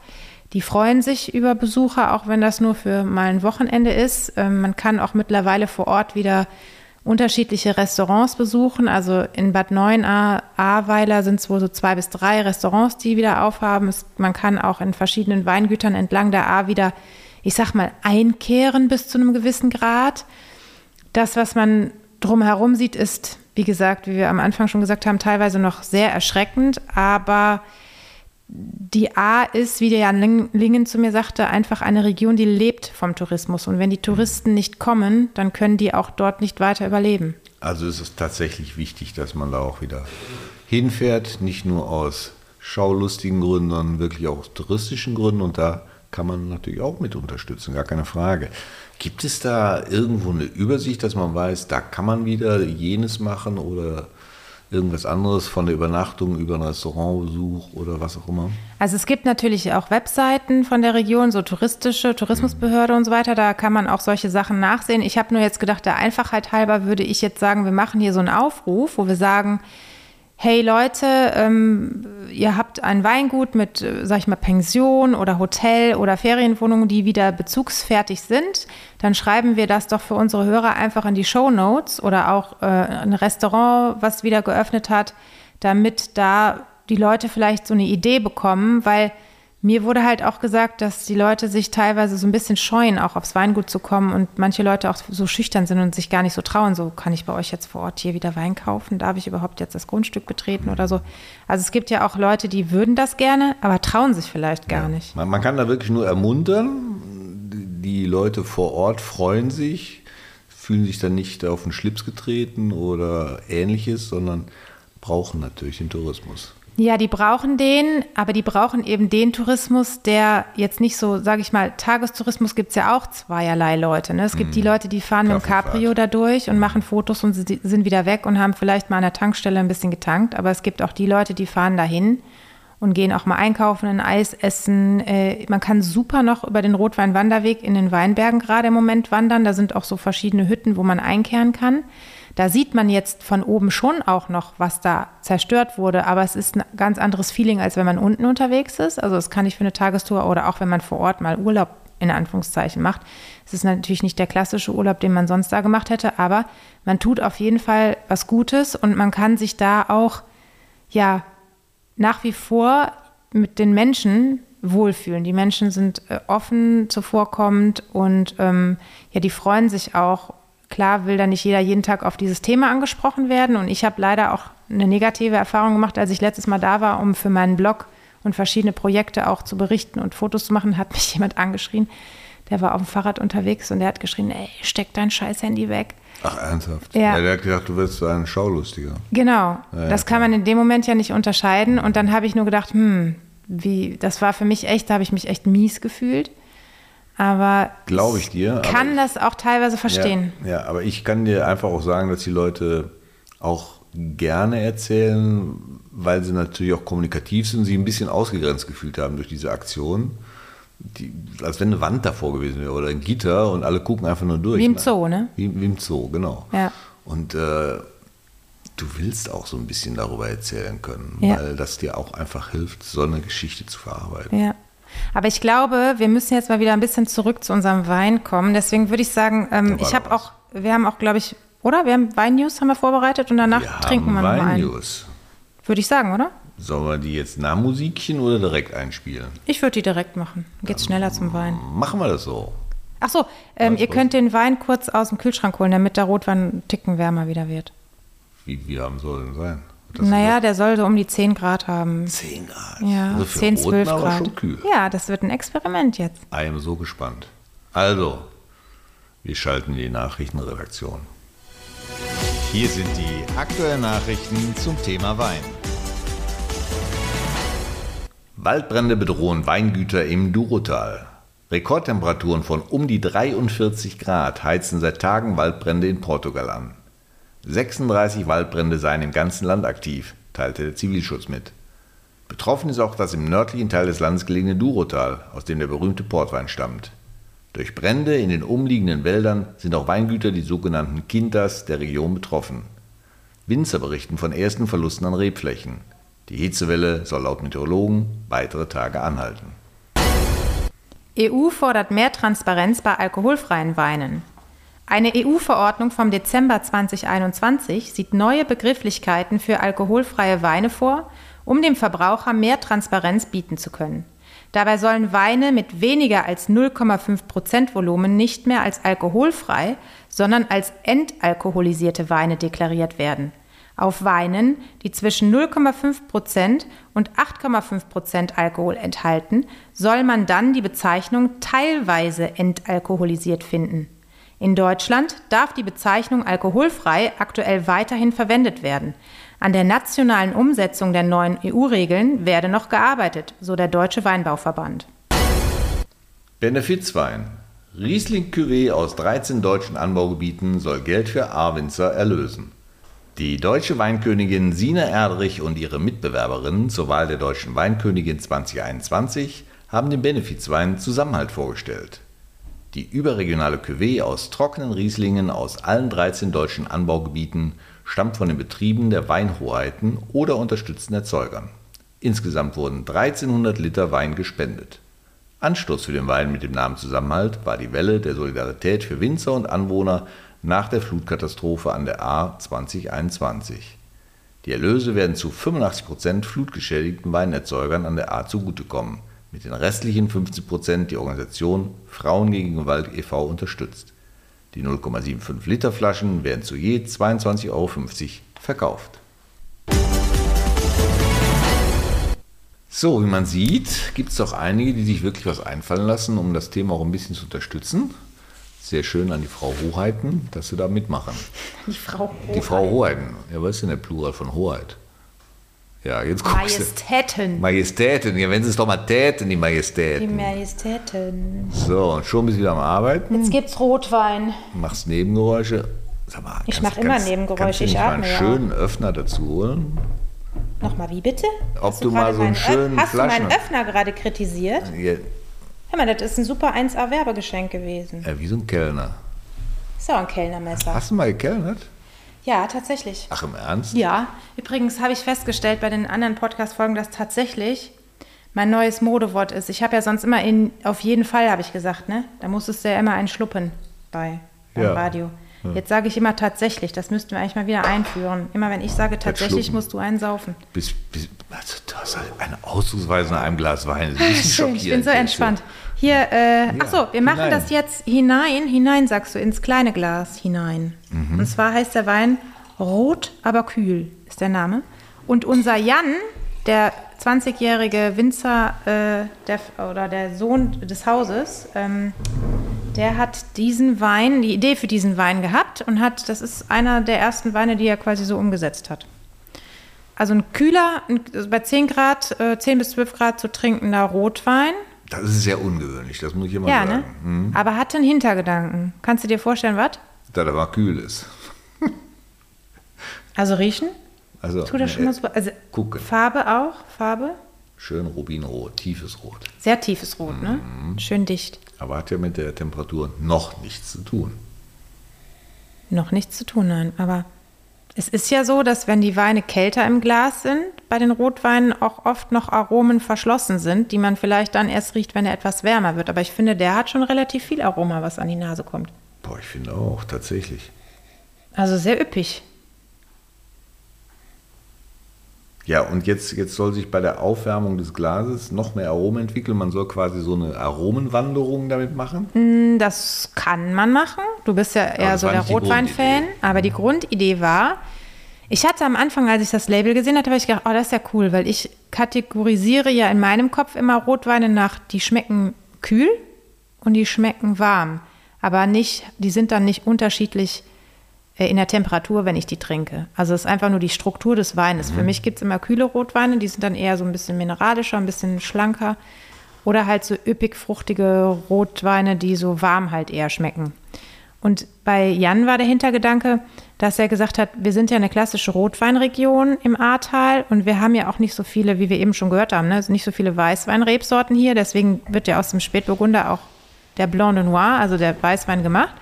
Die freuen sich über Besucher, auch wenn das nur für mal ein Wochenende ist. Ähm, Man kann auch mittlerweile vor Ort wieder unterschiedliche Restaurants besuchen. Also in Bad Neuenahr-Ahrweiler sind es wohl so zwei bis drei Restaurants, die wieder aufhaben. Es, man kann auch in verschiedenen Weingütern entlang der Ahr wieder, ich sag mal, einkehren bis zu einem gewissen Grad. Das, was man drumherum sieht, ist, wie gesagt, wie wir am Anfang schon gesagt haben, teilweise noch sehr erschreckend, aber die A ist, wie der Jan Ling- Lingen zu mir sagte, einfach eine Region, die lebt vom Tourismus. Und wenn die Touristen nicht kommen, dann können die auch dort nicht weiter überleben. Also ist es tatsächlich wichtig, dass man da auch wieder hinfährt, nicht nur aus schaulustigen Gründen, sondern wirklich auch aus touristischen Gründen. Und da kann man natürlich auch mit unterstützen, gar keine Frage. Gibt es da irgendwo eine Übersicht, dass man weiß, da kann man wieder jenes machen oder irgendwas anderes von der Übernachtung über einen Restaurantbesuch oder was auch immer? Also es gibt natürlich auch Webseiten von der Region, so touristische, Tourismusbehörde und so weiter. Da kann man auch solche Sachen nachsehen. Ich habe nur jetzt gedacht, der Einfachheit halber würde ich jetzt sagen, wir machen hier so einen Aufruf, wo wir sagen, hey Leute, ähm, ihr habt ein Weingut mit, äh, sag ich mal, Pension oder Hotel oder Ferienwohnungen, die wieder bezugsfertig sind, dann schreiben wir das doch für unsere Hörer einfach in die Show Notes oder auch äh, ein Restaurant, was wieder geöffnet hat, damit da die Leute vielleicht so eine Idee bekommen, weil mir wurde halt auch gesagt, dass die Leute sich teilweise so ein bisschen scheuen, auch aufs Weingut zu kommen und manche Leute auch so schüchtern sind und sich gar nicht so trauen. So, kann ich bei euch jetzt vor Ort hier wieder Wein kaufen? Darf ich überhaupt jetzt das Grundstück betreten oder so? Also es gibt ja auch Leute, die würden das gerne, aber trauen sich vielleicht gar nicht. Man, man kann da wirklich nur ermuntern. Die Leute vor Ort freuen sich, fühlen sich dann nicht auf den Schlips getreten oder ähnliches, sondern brauchen natürlich den Tourismus. Ja, die brauchen den, aber die brauchen eben den Tourismus, der jetzt nicht so, sage ich mal, Tagestourismus gibt es ja auch zweierlei Leute. Ne? Es gibt die Leute, die fahren mit dem. Cabrio da durch und machen Fotos und sind wieder weg und haben vielleicht mal an der Tankstelle ein bisschen getankt. Aber es gibt auch die Leute, die fahren dahin und gehen auch mal einkaufen, ein Eis essen. Äh, man kann super noch über den Rotweinwanderweg in den Weinbergen gerade im Moment wandern. Da sind auch so verschiedene Hütten, wo man einkehren kann. Da sieht man jetzt von oben schon auch noch, was da zerstört wurde, aber es ist ein ganz anderes Feeling, als wenn man unten unterwegs ist. Also das kann ich für eine Tagestour oder auch wenn man vor Ort mal Urlaub in Anführungszeichen macht. Es ist natürlich nicht der klassische Urlaub, den man sonst da gemacht hätte, aber man tut auf jeden Fall was Gutes und man kann sich da auch ja nach wie vor mit den Menschen wohlfühlen. Die Menschen sind äh, offen, zuvorkommend und ähm, ja, die freuen sich auch. Klar will da nicht jeder jeden Tag auf dieses Thema angesprochen werden und ich habe leider auch eine negative Erfahrung gemacht, als ich letztes Mal da war, um für meinen Blog und verschiedene Projekte auch zu berichten und Fotos zu machen, hat mich jemand angeschrien. Der war auf dem Fahrrad unterwegs und der hat geschrien, ey, steck dein scheiß Handy weg. Ach, ernsthaft? Ja. der hat gedacht, du wirst so ein Schaulustiger. Genau, ja, das kann man in dem Moment ja nicht unterscheiden. Und dann habe ich nur gedacht, hm, wie, das war für mich echt, da habe ich mich echt mies gefühlt. Aber Glaube ich dir. aber kann ich- das auch teilweise verstehen. Ja, ja, aber ich kann dir einfach auch sagen, dass die Leute auch gerne erzählen, weil sie natürlich auch kommunikativ sind sich ein bisschen ausgegrenzt gefühlt haben durch diese Aktion. Die, als wenn eine Wand davor gewesen wäre oder ein Gitter und alle gucken einfach nur durch. Wie im Zoo, ne? Wie, wie im Zoo, genau. Ja. Und äh, du willst auch so ein bisschen darüber erzählen können, Ja. weil das dir auch einfach hilft, so eine Geschichte zu verarbeiten. Ja. Aber ich glaube, wir müssen jetzt mal wieder ein bisschen zurück zu unserem Wein kommen. Deswegen würde ich sagen, ähm, ich habe auch, wir haben auch, glaube ich, oder? Wir haben Wein-News haben wir vorbereitet und danach Wir trinken wir haben noch einen. Wein-News. Würde ich sagen, oder? Sollen wir die jetzt nach Musikchen oder direkt einspielen? Ich würde die direkt machen. Geht's schneller zum Wein. Machen wir das so. Ach so, ähm, ihr könnt den Wein kurz aus dem Kühlschrank holen, damit der Rotwein einen Ticken wärmer wieder wird. Wie, wie haben soll denn sein? Das naja, der soll so um die 10 Grad haben. 10 Grad. Ja, also für 10, Roten 12 aber Grad. schon kühl. Ja, das wird ein Experiment jetzt. I am so gespannt. Also, wir schalten die Nachrichtenredaktion. Hier sind die aktuellen Nachrichten zum Thema Wein. Waldbrände bedrohen Weingüter im Durotal. Rekordtemperaturen von um die 43 Grad heizen seit Tagen Waldbrände in Portugal an. 36 Waldbrände seien im ganzen Land aktiv, teilte der Zivilschutz mit. Betroffen ist auch das im nördlichen Teil des Landes gelegene Durotal, aus dem der berühmte Portwein stammt. Durch Brände in den umliegenden Wäldern sind auch Weingüter, die sogenannten Quintas, der Region betroffen. Winzer berichten von ersten Verlusten an Rebflächen. Die Hitzewelle soll laut Meteorologen weitere Tage anhalten. EU fordert mehr Transparenz bei alkoholfreien Weinen. Eine EU-Verordnung vom Dezember 2021 sieht neue Begrifflichkeiten für alkoholfreie Weine vor, um dem Verbraucher mehr Transparenz bieten zu können. Dabei sollen Weine mit weniger als 0,5% Volumen nicht mehr als alkoholfrei, sondern als entalkoholisierte Weine deklariert werden. Auf Weinen, die zwischen 0,5% und 8,5% Alkohol enthalten, soll man dann die Bezeichnung teilweise entalkoholisiert finden. In Deutschland darf die Bezeichnung alkoholfrei aktuell weiterhin verwendet werden. An der nationalen Umsetzung der neuen EU-Regeln werde noch gearbeitet, so der Deutsche Weinbauverband. Benefizwein. Riesling Cuvée aus 13 deutschen Anbaugebieten soll Geld für A-Winzer erlösen. Die deutsche Weinkönigin Sina Erdrich und ihre Mitbewerberinnen zur Wahl der deutschen Weinkönigin 2021 haben den Benefizwein Zusammenhalt vorgestellt. Die überregionale Cuvée aus trockenen Rieslingen aus allen 13 deutschen Anbaugebieten stammt von den Betrieben der Weinhoheiten oder unterstützten Erzeugern. Insgesamt wurden 1300 Liter Wein gespendet. Anstoß für den Wein mit dem Namen Zusammenhalt war die Welle der Solidarität für Winzer und Anwohner nach der Flutkatastrophe an der A 2021. Die Erlöse werden zu 85% flutgeschädigten Weinerzeugern an der A zugutekommen, mit den restlichen 15% die Organisation Frauen gegen Gewalt e.V. unterstützt. Die 0,75 Liter Flaschen werden zu je 22,50 Euro verkauft. So, wie man sieht, gibt es doch einige, die sich wirklich was einfallen lassen, um das Thema auch ein bisschen zu unterstützen. Sehr schön an die Frau Hoheiten, dass sie da mitmachen. Die Frau Die Frau Hoheiten. Ja, was ist denn der Plural von Hoheit? Ja, jetzt guckst. Majestäten. Majestäten. Ja, wenn sie es doch mal täten, die Die Majestäten. Majestäten. So, und schon bist du wieder am Arbeiten, Jetzt gibt's Rotwein. machst Nebengeräusche. Sag mal, Ich kannst- mach immer Nebengeräusche, ich nicht mal atme einen ja schönen Öffner dazu holen? Nochmal, wie bitte? Ob Hast du mal so einen schönen Hast du meinen Öffner gerade kritisiert? Ja, Hör mal, das ist ein super 1A-Werbegeschenk gewesen. äh, wie so ein Kellner. Ist ja auch ein Kellnermesser. Hast du mal gekellnert? Ja, tatsächlich. Ach, im Ernst? Ja, übrigens habe ich festgestellt bei den anderen Podcast-Folgen, dass tatsächlich mein neues Modewort ist. Ich habe ja sonst immer in, auf jeden Fall, habe ich gesagt, ne? Da musstest du ja immer einen schluppen bei beim Ja. Radio. Jetzt sage ich immer tatsächlich, das müssten wir eigentlich mal wieder einführen. Immer wenn ich sage tatsächlich, musst du einen saufen. Bis, bis, also, du hast halt eine Ausdrucksweise nach einem Glas Wein. Das ist ich bin so entspannt. Hier, äh, ach so, wir machen hinein. das jetzt hinein, hinein sagst du, ins kleine Glas hinein. Mhm. Und zwar heißt der Wein Rot, aber kühl ist der Name. Und unser Jan, der 20-jährige Winzer äh, der, oder der Sohn des Hauses, ähm, der hat diesen Wein, die Idee für diesen Wein gehabt und hat, das ist einer der ersten Weine, die er quasi so umgesetzt hat. Also ein kühler, ein, also bei 10 Grad, äh, 10 bis 12 Grad zu trinkender Rotwein. Das ist sehr ungewöhnlich, das muss ich immer Ja, ne? sagen. Hm. Aber hatte einen Hintergedanken. Kannst du dir vorstellen, was? Da der mal kühl ist. Also riechen? Also, Tut das ne, schon mal so? Also gucken. Farbe auch, Farbe? Schön Rubinrot, tiefes Rot. Sehr tiefes Rot, ne? Mhm. Schön dicht. Aber hat ja mit der Temperatur noch nichts zu tun. Noch nichts zu tun, nein. Aber es ist ja so, dass wenn die Weine kälter im Glas sind, bei den Rotweinen auch oft noch Aromen verschlossen sind, die man vielleicht dann erst riecht, wenn er etwas wärmer wird. Aber ich finde, der hat schon relativ viel Aroma, was an die Nase kommt. Boah, ich finde auch, tatsächlich. Also sehr üppig. Ja, und jetzt, jetzt soll sich bei der Aufwärmung des Glases noch mehr Aromen entwickeln. Man soll quasi so eine Aromenwanderung damit machen. Hm, Das kann man machen. Du bist ja eher so der Rotwein-Fan. Aber die Grundidee war, ich hatte am Anfang, als ich das Label gesehen hatte, habe ich gedacht, oh, das ist ja cool, weil ich kategorisiere ja in meinem Kopf immer Rotweine nach, die schmecken kühl und die schmecken warm. Aber nicht, die sind dann nicht unterschiedlich in der Temperatur, wenn ich die trinke. Also es ist einfach nur die Struktur des Weines. Für mich gibt es immer kühle Rotweine, die sind dann eher so ein bisschen mineralischer, ein bisschen schlanker. Oder halt so üppig fruchtige Rotweine, die so warm halt eher schmecken. Und bei Jan war der Hintergedanke, dass er gesagt hat, wir sind ja eine klassische Rotweinregion im Ahrtal und wir haben ja auch nicht so viele, wie wir eben schon gehört haben, ne? also nicht so viele Weißweinrebsorten hier. Deswegen wird ja aus dem Spätburgunder auch der Blanc de Noir, also der Weißwein gemacht.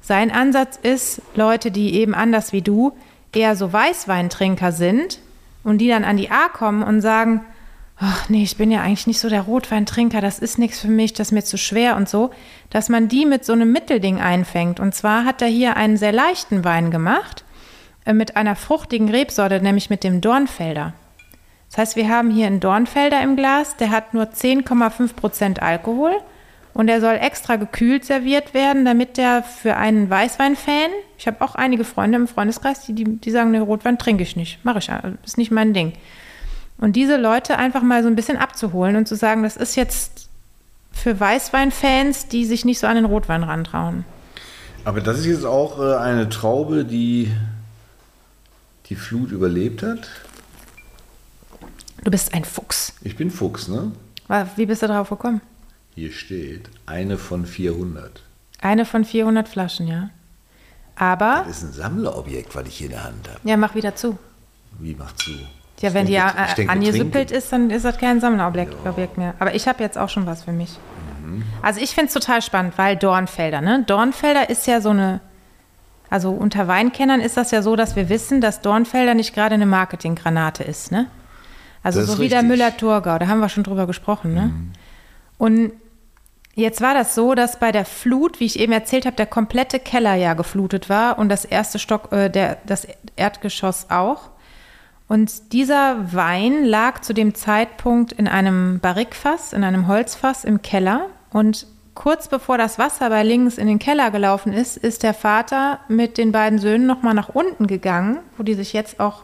Sein Ansatz ist, Leute, die eben anders wie du eher so Weißweintrinker sind und die dann an die A kommen und sagen, ach nee, ich bin ja eigentlich nicht so der Rotweintrinker, das ist nichts für mich, das ist mir zu schwer und so, dass man die mit so einem Mittelding einfängt. Und zwar hat er hier einen sehr leichten Wein gemacht äh, mit einer fruchtigen Rebsorte, nämlich mit dem Dornfelder. Das heißt, wir haben hier einen Dornfelder im Glas, der hat nur 10,5 Prozent Alkohol und er soll extra gekühlt serviert werden, damit der für einen Weißwein-Fan, ich habe auch einige Freunde im Freundeskreis, die, die, die sagen, ne, Rotwein trinke ich nicht, mache ich, ist nicht mein Ding. Und diese Leute einfach mal so ein bisschen abzuholen und zu sagen, das ist jetzt für Weißwein-Fans, die sich nicht so an den Rotwein rantrauen. Aber das ist jetzt auch äh, eine Traube, die die Flut überlebt hat. Du bist ein Fuchs. Ich bin Fuchs, ne? Wie bist du darauf gekommen? Hier steht eine von 400. Eine von 400 Flaschen, ja. Aber, Das ist ein Sammlerobjekt, was ich hier in der Hand habe. ja, mach wieder zu. Wie macht zu? Ja, Ich wenn die denke- angesüppelt trinken. ist, dann ist das kein Sammlerobjekt Objekt mehr. Aber ich habe jetzt auch schon was für mich. Also ich finde es total spannend, weil Dornfelder, ne? Dornfelder ist ja so eine, also unter Weinkennern ist das ja so, dass wir wissen, dass Dornfelder nicht gerade eine Marketinggranate ist, ne? Also Das so wie der. Müller-Thurgau, da haben wir schon drüber gesprochen, ne? Und Jetzt war das so, dass bei der Flut, wie ich eben erzählt habe, der komplette Keller ja geflutet war und das erste Stock, äh, der, das Erdgeschoss auch. Und dieser Wein lag zu dem Zeitpunkt in einem Barrikfass, in einem Holzfass im Keller. Und kurz bevor das Wasser bei links in den Keller gelaufen ist, ist der Vater mit den beiden Söhnen nochmal nach unten gegangen, wo die sich jetzt auch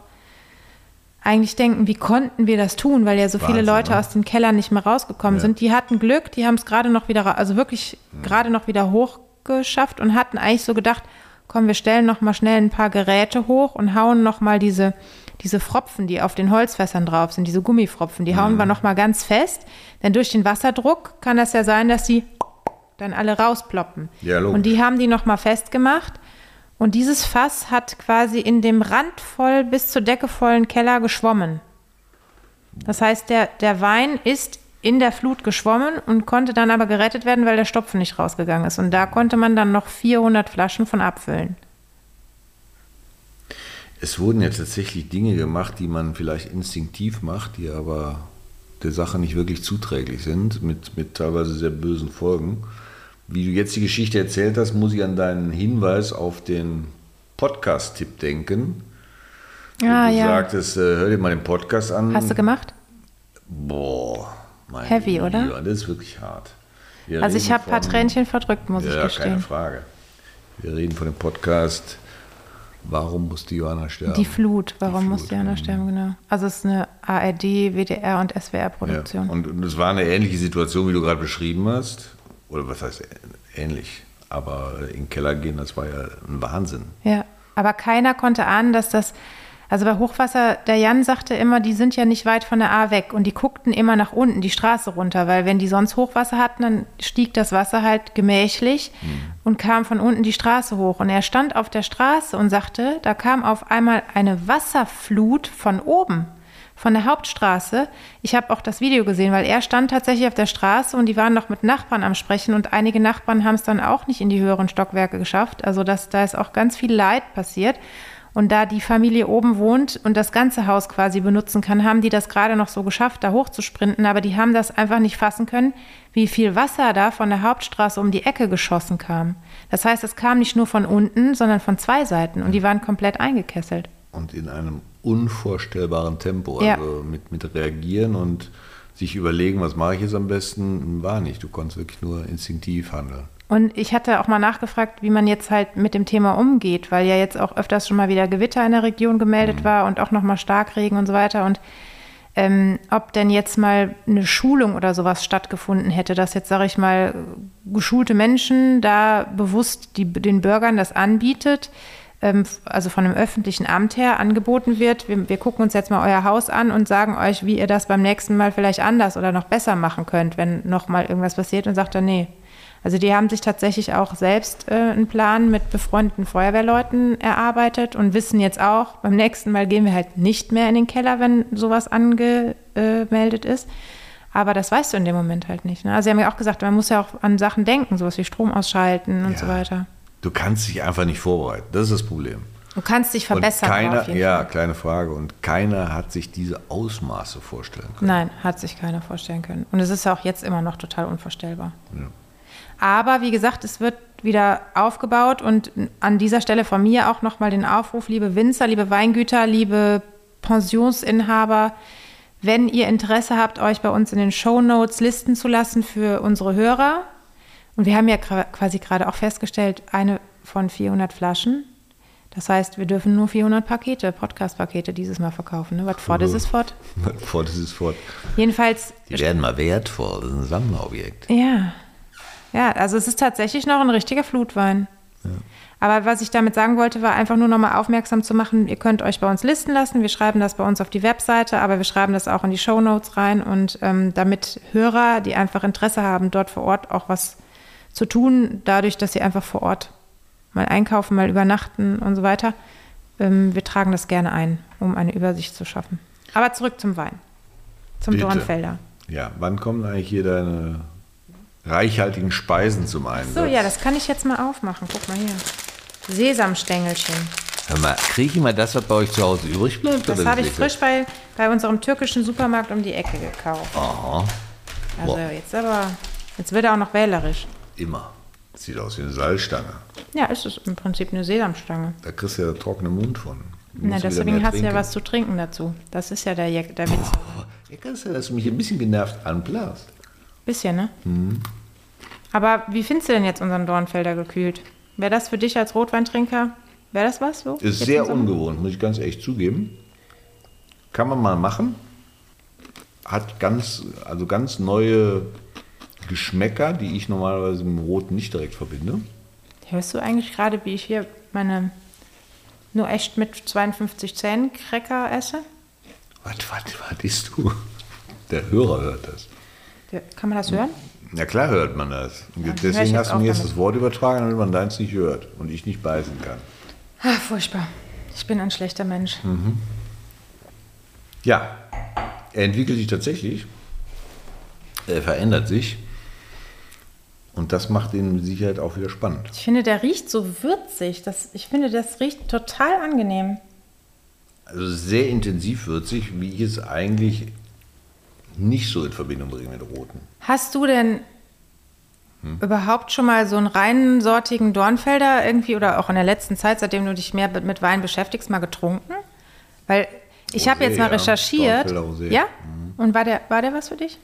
eigentlich denken, wie konnten wir das tun, weil ja so viele Wahnsinn, Leute ne? aus den Kellern nicht mehr rausgekommen Ja. sind. Die hatten Glück, die haben es gerade noch wieder, also wirklich gerade noch wieder hochgeschafft und hatten eigentlich so gedacht, komm, wir stellen noch mal schnell ein paar Geräte hoch und hauen noch mal diese diese Fropfen, die auf den Holzfässern drauf sind, diese Gummifropfen, die hauen wir noch mal ganz fest, denn durch den Wasserdruck kann das ja sein, dass sie dann alle rausploppen. Ja, logisch. und die haben die noch mal festgemacht und dieses Fass hat quasi in dem randvoll bis zur Decke vollen Keller geschwommen. Das heißt, der, der Wein ist in der Flut geschwommen und konnte dann aber gerettet werden, weil der Stopfen nicht rausgegangen ist. Und da konnte man dann noch 400 Flaschen von abfüllen. Es wurden ja tatsächlich Dinge gemacht, die man vielleicht instinktiv macht, die aber der Sache nicht wirklich zuträglich sind, mit, mit teilweise sehr bösen Folgen. Wie du jetzt die Geschichte erzählt hast, muss ich an deinen Hinweis auf den Podcast-Tipp denken. Ah, du ja. sagtest, äh, hör dir mal den Podcast an. Hast du gemacht? Boah, mein Heavy, oder? Lieber, das ist wirklich hart. Wir Also ich habe ein paar Tränchen verdrückt, muss ich Ja, keine gestehen. Frage. Wir reden von dem Podcast Warum musste Johanna sterben? Die Flut, warum Die muss Flut, Diana mhm. sterben, genau. Also es ist eine ARD, WDR und SWR-Produktion. Ja. Und, und es war eine ähnliche Situation, wie du gerade beschrieben hast. Oder was heißt ähnlich? Aber in den Keller gehen, das war ja ein Wahnsinn. Ja, aber keiner konnte ahnen, dass das, also bei Hochwasser, der Jan sagte immer, die sind ja nicht weit von der A weg und die guckten immer nach unten, die Straße runter, weil wenn die sonst Hochwasser hatten, dann stieg das Wasser halt gemächlich und kam von unten die Straße hoch. Und er stand auf der Straße und sagte, da kam auf einmal eine Wasserflut von oben. Von der Hauptstraße. Ich habe auch das Video gesehen, weil er stand tatsächlich auf der Straße und die waren noch mit Nachbarn am Sprechen und einige Nachbarn haben es dann auch nicht in die höheren Stockwerke geschafft. Also das, da ist auch ganz viel Leid passiert. Und da die Familie oben wohnt und das ganze Haus quasi benutzen kann, haben die das gerade noch so geschafft, da hochzusprinten. Aber die haben das einfach nicht fassen können, wie viel Wasser da von der Hauptstraße um die Ecke geschossen kam. Das heißt, es kam nicht nur von unten, sondern von zwei Seiten und die waren komplett eingekesselt. Und in einem unvorstellbaren Tempo. Ja. Also mit, mit reagieren und sich überlegen, was mache ich jetzt am besten, war nicht. Du konntest wirklich nur instinktiv handeln. Und ich hatte auch mal nachgefragt, wie man jetzt halt mit dem Thema umgeht, weil ja jetzt auch öfters schon mal wieder Gewitter in der Region gemeldet war und auch noch mal Starkregen und so weiter. Und ähm, ob denn jetzt mal eine Schulung oder sowas stattgefunden hätte, dass jetzt, sage ich mal, geschulte Menschen da bewusst die, den Bürgern das anbietet, also von einem öffentlichen Amt her angeboten wird. Wir, wir gucken uns jetzt mal euer Haus an und sagen euch, wie ihr das beim nächsten Mal vielleicht anders oder noch besser machen könnt, wenn noch mal irgendwas passiert und sagt er, nee. Also die haben sich tatsächlich auch selbst äh, einen Plan mit befreundeten Feuerwehrleuten erarbeitet und wissen jetzt auch, beim nächsten Mal gehen wir halt nicht mehr in den Keller, wenn sowas angemeldet ist. Aber das weißt du in dem Moment halt nicht. Ne? Also sie haben ja auch gesagt, man muss ja auch an Sachen denken, sowas wie Strom ausschalten und Ja. so weiter. Du kannst dich einfach nicht vorbereiten. Das ist das Problem. Du kannst dich verbessern. Und keiner, ja, Fall. kleine Frage. Und keiner hat sich diese Ausmaße vorstellen können. Nein, hat sich keiner vorstellen können. Und es ist auch jetzt immer noch total unvorstellbar. Ja. Aber wie gesagt, es wird wieder aufgebaut und an dieser Stelle von mir auch nochmal den Aufruf, liebe Winzer, liebe Weingüter, liebe Pensionsinhaber, wenn ihr Interesse habt, euch bei uns in den Show Notes listen zu lassen für unsere Hörer. Und wir haben ja quasi gerade auch festgestellt, eine von 400 Flaschen. Das heißt, wir dürfen nur 400 Pakete, Podcast-Pakete dieses Mal verkaufen. Ne? Was fort ist, ist fort. Fort ist es fort. Jedenfalls Die werden mal wertvoll. Das ist ein Sammlerobjekt. Ja. Ja, also es ist tatsächlich noch ein richtiger Flutwein. Aber was ich damit sagen wollte, war einfach nur nochmal aufmerksam zu machen, ihr könnt euch bei uns listen lassen. Wir schreiben das bei uns auf die Webseite, aber wir schreiben das auch in die Show Notes rein. Und ähm, damit Hörer, die einfach Interesse haben, dort vor Ort auch was zu tun, dadurch, dass sie einfach vor Ort mal einkaufen, mal übernachten und so weiter, ähm, wir tragen das gerne ein, um eine Übersicht zu schaffen. Aber zurück zum Wein. Zum Bitte. Dornfelder. Ja, wann kommen eigentlich hier deine reichhaltigen Speisen zum Einsatz? So, ja, das kann ich jetzt mal aufmachen. Guck mal hier. Sesamstängelchen. Hör mal, kriege ich mal das, was bei euch zu Hause übrig bleibt? Das habe ich frisch bei, bei unserem türkischen Supermarkt um die Ecke gekauft. Aha, Also Boah. jetzt aber, jetzt wird er auch noch wählerisch. Immer. Sieht aus wie eine Salzstange. Ja, ist es im Prinzip eine Sesamstange. Da kriegst du ja trockenen Mund von. Na, deswegen hast du ja was zu trinken dazu. Das ist ja der, Jack- der Witz. Ja, kannst du, dass du mich ein bisschen genervt anblasst. Bisschen, ne? Mhm. Aber wie findest du denn jetzt unseren Dornfelder gekühlt? Wäre das für dich als Rotweintrinker, wäre das was so? Ist Jetzt sehr ungewohnt, muss ich ganz ehrlich zugeben. Kann man mal machen. Hat ganz, also ganz neue Geschmäcker, die ich normalerweise mit dem Rot nicht direkt verbinde. Hörst du eigentlich gerade, wie ich hier meine nur echt mit 52 Zähnen Cracker esse? Was, was, was isst du? Der Hörer hört das. Ja, Kann man das hören? Na klar hört man das. Ich deswegen hast du mir jetzt damit. das Wort übertragen, damit man deins nicht hört und ich nicht beißen kann. Ah, furchtbar. Ich bin ein schlechter Mensch. Ja, er entwickelt sich tatsächlich. Er verändert sich. Und das macht ihn mit Sicherheit auch wieder spannend. Ich finde, der riecht so würzig. Das, ich finde, das riecht total angenehm. Also sehr intensiv würzig, wie ich es eigentlich nicht so in Verbindung bringe mit roten. Hast du denn Hm? überhaupt schon mal so einen reinen sortigen Dornfelder irgendwie oder auch in der letzten Zeit, seitdem du dich mehr mit- Wein beschäftigst, mal getrunken? Weil ich habe Rosé, jetzt mal ja. recherchiert. Rosé. Ja? Und war der, war der was für dich?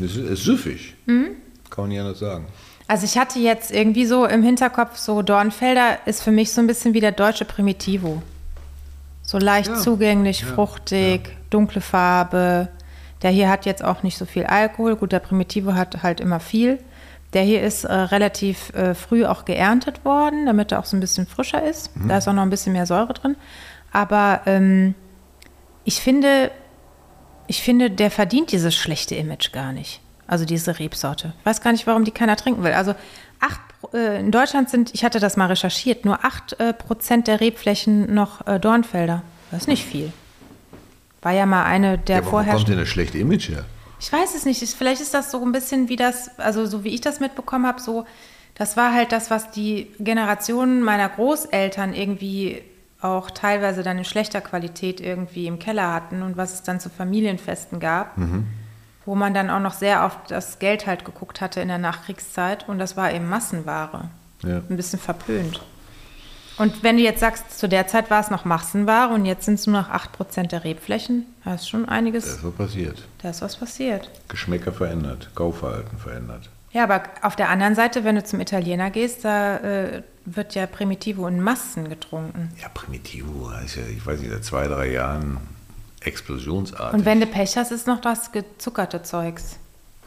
Es ist, ist süffig. Mhm. Kann man nicht anders sagen. Also ich hatte jetzt irgendwie so im Hinterkopf, so Dornfelder ist für mich so ein bisschen wie der deutsche Primitivo. So leicht Ja. zugänglich, fruchtig, dunkle Farbe. Der hier hat jetzt auch nicht so viel Alkohol. Gut, der Primitivo hat halt immer viel. Der hier ist äh, relativ äh, früh auch geerntet worden, damit er auch so ein bisschen frischer ist. Da ist auch noch ein bisschen mehr Säure drin. Aber ähm, ich finde, ich finde, der verdient dieses schlechte Image gar nicht. Also diese Rebsorte. Ich weiß gar nicht, warum die keiner trinken will. Also acht, äh, in Deutschland sind, ich hatte das mal recherchiert, nur 8 äh, Prozent der Rebflächen noch äh, Dornfelder. Das ist nicht viel. War ja mal eine der Ja, aber wo vorher. kommt denn das schlechte Image her? Ich weiß es nicht. Ich- Vielleicht ist das so ein bisschen wie das, also so wie ich das mitbekommen habe, so, das war halt das, was die Generationen meiner Großeltern irgendwie auch teilweise dann in schlechter Qualität irgendwie im Keller hatten und was es dann zu Familienfesten gab, wo man dann auch noch sehr auf das Geld halt geguckt hatte in der Nachkriegszeit und das war eben Massenware. Ja. Ein bisschen verpönt. Und wenn du jetzt sagst, zu der Zeit war es noch Massenware und jetzt sind es nur noch 8% der Rebflächen, da ist schon einiges, ist was passiert. da ist was passiert. Geschmäcker verändert, Kaufverhalten verändert. Ja, aber auf der anderen Seite, wenn du zum Italiener gehst, da äh, wird ja Primitivo in Massen getrunken. Ja, Primitivo ist ja, ich weiß nicht, seit zwei, drei Jahren explosionsartig. Und wenn du Pech hast, ist noch das gezuckerte Zeugs.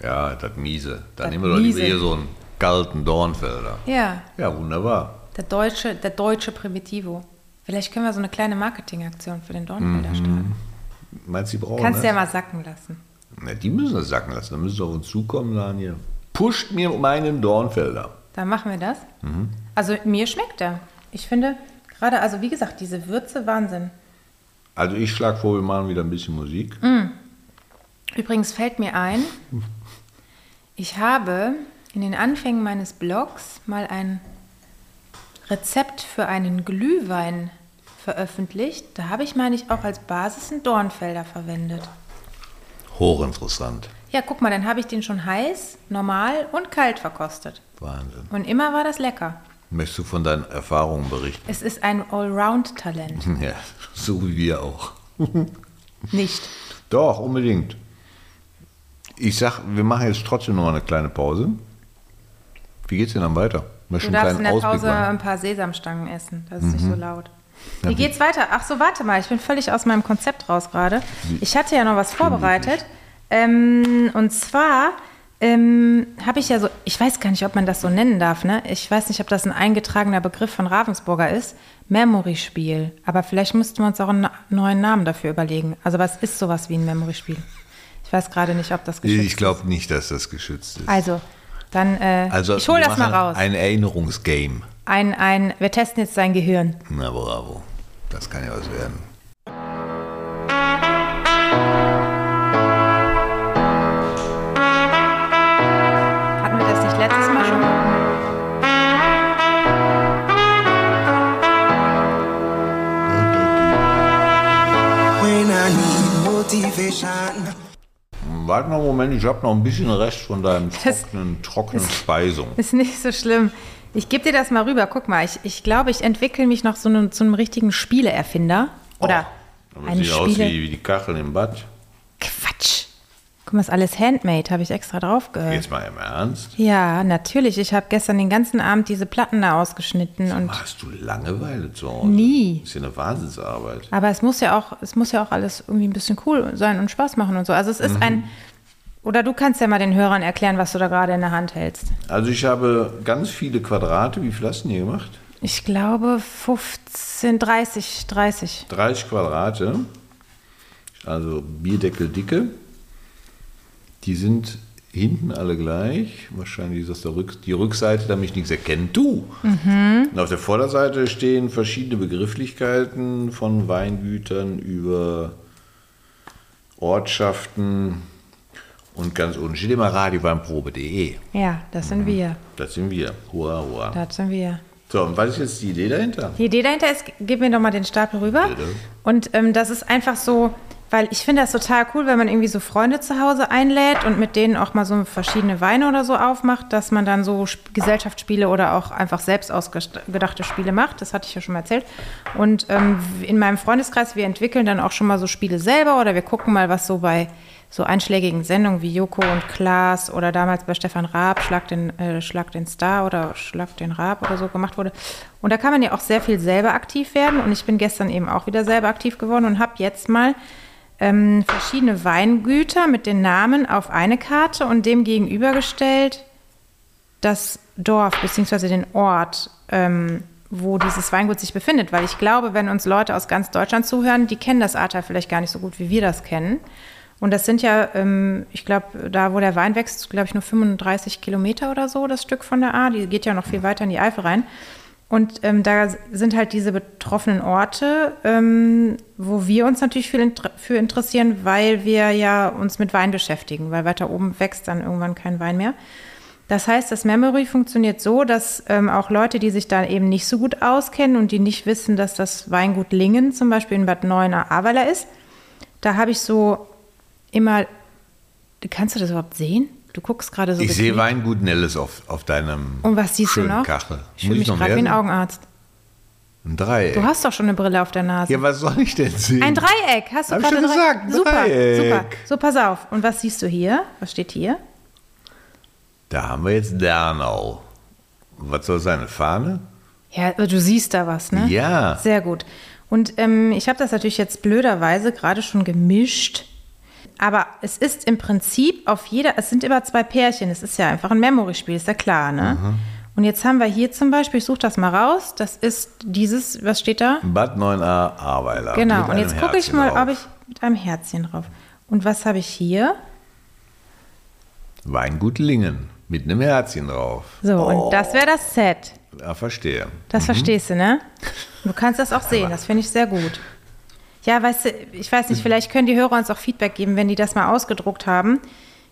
ja, das miese. Dann Das nehmen wir doch lieber hier so einen kalten Dornfelder. Ja, Ja, wunderbar. der deutsche, der deutsche Primitivo. Vielleicht können wir so eine kleine Marketingaktion für den Dornfelder starten. Meinst du, die brauchen Kannst du ja mal sacken lassen. Na, die müssen das sacken lassen. Dann müssen sie auf uns zukommen und sagen hier, pusht mir meinen Dornfelder. Dann machen wir das. Also mir schmeckt der. Ich finde gerade, also wie gesagt, diese Würze, Wahnsinn. Also ich schlage vor, wir machen wieder ein bisschen Musik. Übrigens fällt mir ein, ich habe in den Anfängen meines Blogs mal ein Rezept für einen Glühwein veröffentlicht. Da habe ich, meine ich, auch als Basis einen Dornfelder verwendet. Hochinteressant. Ja, guck mal, dann habe ich den schon heiß, normal und kalt verkostet. Wahnsinn. Und immer war das lecker. Möchtest du von deinen Erfahrungen berichten? Es ist ein Allround-Talent. Ja, so wie wir auch. Nicht. Doch, unbedingt. Ich sag, wir machen jetzt trotzdem noch eine kleine Pause. Wie geht's denn dann weiter? Du Möchtest darfst einen in der Pause Ausblick machen? ein paar Sesamstangen essen. Das ist nicht so laut. Wie geht's weiter? Ach so, warte mal. Ich bin völlig aus meinem Konzept raus gerade. Ich hatte ja noch was vorbereitet. Ähm, und zwar ähm, habe ich ja so, ich weiß gar nicht, ob man das so nennen darf. Ne? Ich weiß nicht, ob das ein eingetragener Begriff von Ravensburger ist. Memory-Spiel. Aber vielleicht müssten wir uns auch einen neuen Namen dafür überlegen. Also was ist sowas wie ein Memory-Spiel? Ich weiß gerade nicht, ob das geschützt Ich glaube nicht, dass das geschützt ist. ist. Also, dann, äh, Also, ich hole das mal raus. Ein Erinnerungsgame. Ein, ein, wir testen jetzt sein Gehirn. Na bravo. Das kann ja was werden. Warte noch einen Moment, ich habe noch ein bisschen Rest von deinem Das- trockenen, trockenen Speisung. Ist nicht so schlimm. Ich gebe dir das mal rüber. Guck mal, ich, ich glaube, ich entwickle mich noch so einem, zu einem richtigen Spieleerfinder. Oder Aber eine sieht aus Spiele. wie, wie die Kacheln im Bad. Guck mal, ist alles handmade, habe ich extra drauf gehört. Jetzt mal im Ernst. Ja, natürlich. Ich habe gestern den ganzen Abend diese Platten da ausgeschnitten und Hast du Langeweile zu Hause? Nie. Das ist ja eine Wahnsinnsarbeit. aber es muss ja auch, es muss ja auch alles irgendwie ein bisschen cool sein und Spaß machen und so. Also es Mhm. ist ein oder du kannst ja mal den Hörern erklären, was du da gerade in der Hand hältst. Also ich habe ganz viele Quadrate. Wie viel hast du denn hier gemacht? Ich glaube 15, 30, 30. 30 Quadrate. Also Bierdeckeldicke. Die sind hinten alle gleich. Wahrscheinlich ist das der Rück die Rückseite, damit ich nichts erkenne. Du! Und auf der Vorderseite stehen verschiedene Begrifflichkeiten von Weingütern über Ortschaften und ganz unten steht immer radioweinprobe.de. Ja, das Mhm. sind wir. Das sind wir. Hurra, hurra. Das sind wir. So, und was ist jetzt die Idee dahinter? Die Idee dahinter ist, gib mir doch mal den Stapel rüber. Und ähm, das ist einfach so, weil ich finde das total cool, wenn man irgendwie so Freunde zu Hause einlädt und mit denen auch mal so verschiedene Weine oder so aufmacht, dass man dann so Sp- Gesellschaftsspiele oder auch einfach selbst ausgedachte Spiele macht. Das hatte ich ja schon mal erzählt. Und ähm, in meinem Freundeskreis, wir entwickeln dann auch schon mal so Spiele selber oder wir gucken mal, was so bei so einschlägigen Sendungen wie Joko und Klaas oder damals bei Stefan Raab, Schlag den, äh, Schlag den Star oder Schlag den Raab oder so gemacht wurde. Und da kann man ja auch sehr viel selber aktiv werden. Und ich bin gestern eben auch wieder selber aktiv geworden und habe jetzt mal ähm, verschiedene Weingüter mit den Namen auf eine Karte und dem gegenübergestellt das Dorf bzw. den Ort, ähm, wo dieses Weingut sich befindet. Weil ich glaube, wenn uns Leute aus ganz Deutschland zuhören, die kennen das Ahrtal vielleicht gar nicht so gut, wie wir das kennen. Und das sind ja, ähm, ich glaube, da wo der Wein wächst, glaube ich, nur 35 Kilometer oder so, das Stück von der A. Die geht ja noch viel weiter in die Eifel rein. Und ähm, da sind halt diese betroffenen Orte, ähm, wo wir uns natürlich viel inter für interessieren, weil wir ja uns mit Wein beschäftigen, weil weiter oben wächst dann irgendwann kein Wein mehr. Das heißt, das Memory funktioniert so, dass ähm, auch Leute, die sich da eben nicht so gut auskennen und die nicht wissen, dass das Weingut Lingen zum Beispiel in Bad Neuenahr-Ahrweiler ist, da habe ich so immer, kannst du das überhaupt sehen? Du guckst gerade so Ich sehe. Weingut Nelles auf, auf deinem Und was siehst du noch? Kachel. Ich fühle mich gerade wie ein? Augenarzt. Ein Dreieck. Du hast doch schon eine Brille auf der Nase. ja, was soll ich denn sehen? Ein Dreieck, hast du Hab ich gerade schon drei- gesagt, Super, Dreieck. super. So, pass auf. Und was siehst du hier? Was steht hier? Da haben wir jetzt Dernau. Was soll sein, eine Fahne? Ja, du siehst da was, ne? Ja. Sehr gut. Und ähm, ich habe das natürlich jetzt blöderweise gerade schon gemischt. Aber es ist im Prinzip auf jeder, es sind immer zwei Pärchen. Es ist ja einfach ein Memory-Spiel, ist ja klar, ne? Mhm. Und jetzt haben wir hier zum Beispiel, ich suche das mal raus, das ist dieses, was steht da? Bad 9a Ahrweiler. Genau, und jetzt gucke ich mal, drauf. ob ich mit einem Herzchen drauf. Und was habe ich hier? Weingut Lingen mit einem Herzchen drauf. So, Oh. und das wäre das Set. Ja, verstehe. Das verstehst du, ne? Du kannst das auch sehen, das finde ich sehr gut. Ja, weißt du, ich weiß nicht, vielleicht können die Hörer uns auch Feedback geben, wenn die das mal ausgedruckt haben.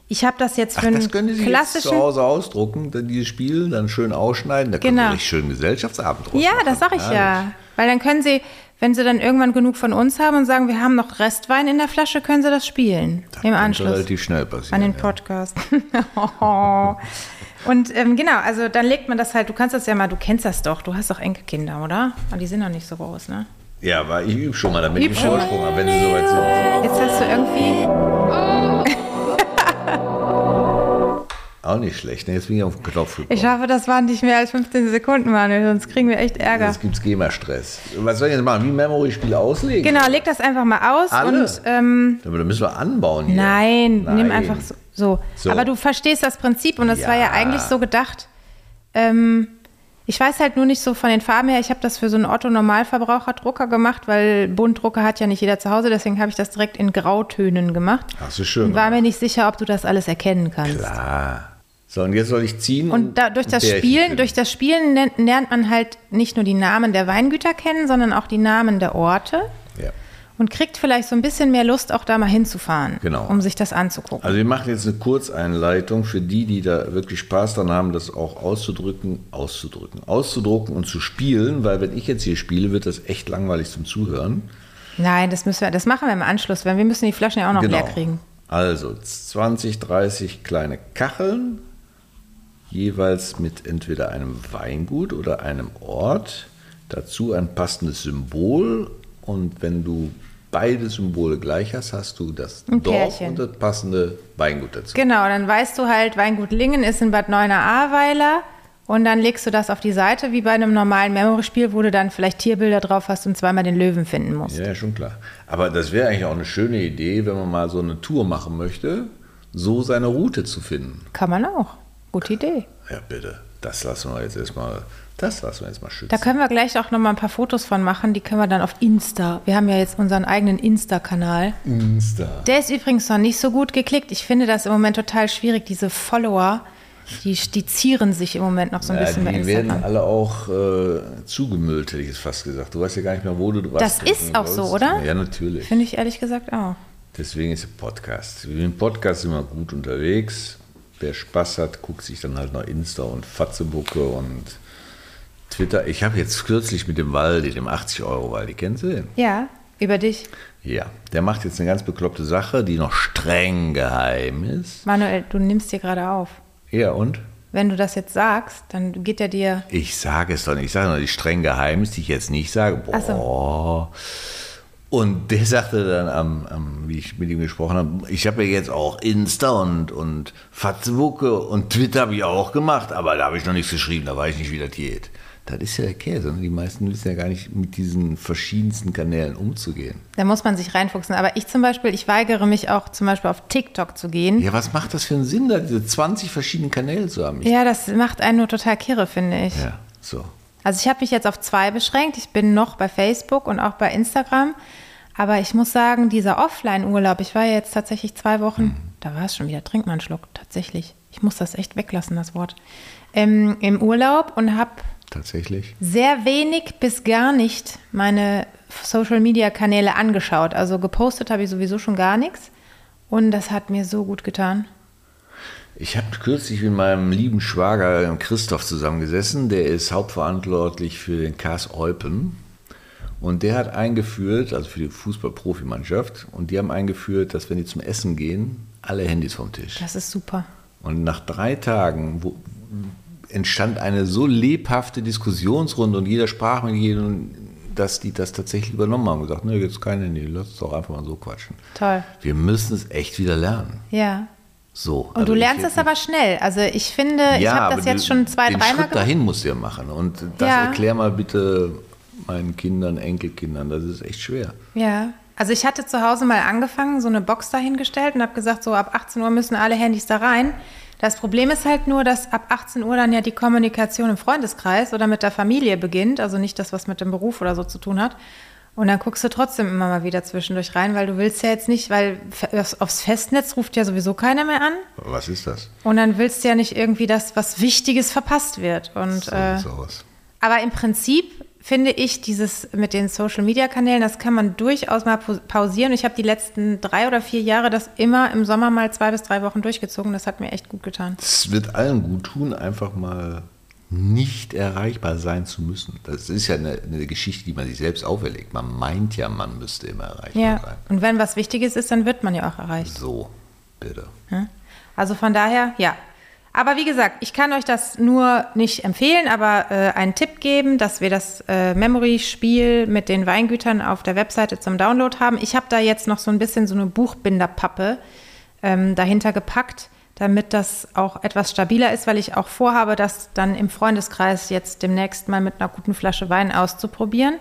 Ich habe das jetzt für Ach, das können Sie jetzt zu klassischen. Hause ausdrucken, dann dieses Spiel, dann schön ausschneiden. Da können Genau. Sie richtig schön Gesellschaftsabend draus Ja, machen. das sage ich Herrlich. ja. Weil dann können sie, wenn sie dann irgendwann genug von uns haben und sagen, wir haben noch Restwein in der Flasche, können sie das spielen. Das Im Anschluss. relativ schnell passieren. An den ja. Podcast. Und ähm, genau, also dann legt man das halt, du kannst das ja mal, du kennst das doch, du hast doch Enkelkinder, oder? Aber die sind noch nicht so groß, ne? Ja, aber ich übe schon mal, damit ich einen Vorsprung habe, wenn Sie soweit sind. Jetzt hast du irgendwie. Auch nicht schlecht. Ne? Jetzt bin ich auf den Knopf gekommen. Ich hoffe, das waren nicht mehr als 15 Sekunden, Manuel, sonst kriegen wir echt Ärger. Jetzt gibt es GEMA-Stress. Was soll ich jetzt machen? Wie Memory-Spiele auslegen? Genau, leg das einfach mal aus Alle? und ähm, Aber da müssen wir anbauen hier. nein, nimm Nein. einfach so, so. So. Aber du verstehst das Prinzip und das war ja Ja. eigentlich so gedacht. Ähm, ich weiß halt nur nicht so von den Farben her. Ich habe das für so einen Otto-Normalverbraucher-Drucker gemacht, weil Buntdrucker hat ja nicht jeder zu Hause. Deswegen habe ich das direkt in Grautönen gemacht. Hast du schön Und war mir nicht sicher, ob du das alles erkennen kannst. Klar. So, und jetzt soll ich ziehen. Und da, durch das Spielen, durch das Spielen lernt, lernt man halt nicht nur die Namen der Weingüter kennen, sondern auch die Namen der Orte Ja. Und kriegt vielleicht so ein bisschen mehr Lust, auch da mal hinzufahren, Genau. um sich das anzugucken. Also wir machen jetzt eine Kurzeinleitung für die, die da wirklich Spaß dran haben, das auch auszudrücken, auszudrücken, auszudrucken und zu spielen, weil wenn ich jetzt hier spiele, wird das echt langweilig zum Zuhören. Nein, das müssen wir, das machen wir im Anschluss, weil wir müssen die Flaschen ja auch noch leer kriegen. Also 20, 30 kleine Kacheln, jeweils mit entweder einem Weingut oder einem Ort. Dazu ein passendes Symbol. Und wenn du beide Symbole gleich hast, hast du das Ein Dorf Pärchen. und das passende Weingut dazu. Genau, dann weißt du halt, Weingut Lingen ist in Bad Neuenahr-Ahrweiler und dann legst du das auf die Seite, wie bei einem normalen Memory-Spiel, wo du dann vielleicht Tierbilder drauf hast und zweimal den Löwen finden musst. Ja, schon klar. Aber das wäre eigentlich auch eine schöne Idee, wenn man mal so eine Tour machen möchte, so seine Route zu finden. Kann man auch. Gute Idee. Ja, bitte. Das lassen wir jetzt erstmal, das lassen wir jetzt mal schützen. Da können wir gleich auch noch mal ein paar Fotos von machen. Die können wir dann auf Insta. Wir haben ja jetzt unseren eigenen Insta-Kanal. Insta. Der ist übrigens noch nicht so gut geklickt. Ich finde das im Moment total schwierig. Diese Follower, die, die zieren sich im Moment noch so ein Ja, bisschen bei die werden Instagram. alle auch äh, zugemüllt, hätte ich jetzt fast gesagt. Du weißt ja gar nicht mehr, wo du was Das ist auch so, oder? Ja, natürlich. Finde ich ehrlich gesagt auch. Deswegen ist der Podcast. Wir sind Podcast immer gut unterwegs. Wer Spaß hat, guckt sich dann halt noch Insta und Fatzebucke und Twitter, ich habe jetzt kürzlich mit dem Waldi, dem 80-Euro-Waldi, kennst du den? Ja, über dich. Ja, der macht jetzt eine ganz bekloppte Sache, die noch streng geheim ist. Manuel, du nimmst dir gerade auf. Ja, und? Wenn du das jetzt sagst, dann geht er dir. Ich sage es doch nicht. Ich sage nur, die streng geheim ist, die ich jetzt nicht sage. Boah. So. Und der sagte dann, am, am, wie ich mit ihm gesprochen habe, ich habe ja jetzt auch Insta und, und Facebook und Twitter habe ich auch gemacht, aber da habe ich noch nichts geschrieben, da weiß ich nicht, wie das geht. Das ist ja der Käse. Ne? Die meisten wissen ja gar nicht, mit diesen verschiedensten Kanälen umzugehen. Da muss man sich reinfuchsen. Aber ich zum Beispiel, ich weigere mich auch zum Beispiel auf TikTok zu gehen. Ja, was macht das für einen Sinn, da diese 20 verschiedenen Kanäle zu haben? Ich, Ja, das macht einen nur total kirre, finde ich. ja so. Also ich habe mich jetzt auf zwei beschränkt. Ich bin noch bei Facebook und auch bei Instagram. Aber ich muss sagen, dieser Offline-Urlaub, ich war jetzt tatsächlich zwei Wochen, da war es schon wieder, trink mal einen Schluck, tatsächlich. Ich muss das echt weglassen, das Wort. Ähm, Im Urlaub und habe Tatsächlich. sehr wenig bis gar nicht meine Social-Media-Kanäle angeschaut. Also gepostet habe ich sowieso schon gar nichts. Und das hat mir so gut getan. Ich habe kürzlich mit meinem lieben Schwager Christoph zusammengesessen. Der ist hauptverantwortlich für den KS Eupen. Und der hat eingeführt, also für die Fußball-Profimannschaft, und die haben eingeführt, dass wenn die zum Essen gehen, alle Handys vom Tisch. Das ist super. Und nach drei Tagen wo, entstand eine so lebhafte Diskussionsrunde und jeder sprach mit jedem, dass die das tatsächlich übernommen haben und gesagt, ne, jetzt kein Handy, lass uns doch einfach mal so quatschen. Toll. Wir müssen es echt wieder lernen. Ja. So. Und du lernst es aber schnell. Also ich finde, ich habe das jetzt schon zwei, dreimal Schritt gemacht. dahin musst du ja machen. Und das Ja. erklär mal bitte meinen Kindern, Enkelkindern. Das ist echt schwer. Ja. Also ich hatte zu Hause mal angefangen, so eine Box dahingestellt und habe gesagt, so ab 18 Uhr müssen alle Handys da rein. Das Problem ist halt nur, dass ab 18 Uhr dann ja die Kommunikation im Freundeskreis oder mit der Familie beginnt, also nicht das, was mit dem Beruf oder so zu tun hat. Und dann guckst du trotzdem immer mal wieder zwischendurch rein, weil du willst ja jetzt nicht, weil aufs Festnetz ruft ja sowieso keiner mehr an. Was ist das? Und dann willst du ja nicht irgendwie, dass was Wichtiges verpasst wird. Und So äh, aber im Prinzip finde ich dieses mit den Social Media Kanälen, das kann man durchaus mal pau- pausieren. Ich habe die letzten drei oder vier Jahre das immer im Sommer mal zwei bis drei Wochen durchgezogen. Das hat mir echt gut getan. Es wird allen gut tun, einfach mal nicht erreichbar sein zu müssen. Das ist ja eine, eine Geschichte, die man sich selbst auferlegt. Man meint ja, man müsste immer erreichbar Ja. sein. Und wenn was Wichtiges ist, dann wird man ja auch erreicht. So, bitte. Ja? Also von daher, ja. Aber wie gesagt, ich kann euch das nur nicht empfehlen, aber äh, einen Tipp geben, dass wir das äh, Memory-Spiel mit den Weingütern auf der Webseite zum Download haben. Ich habe da jetzt noch so ein bisschen so eine Buchbinderpappe ähm, dahinter gepackt, damit das auch etwas stabiler ist, weil ich auch vorhabe, das dann im Freundeskreis jetzt demnächst mal mit einer guten Flasche Wein auszuprobieren.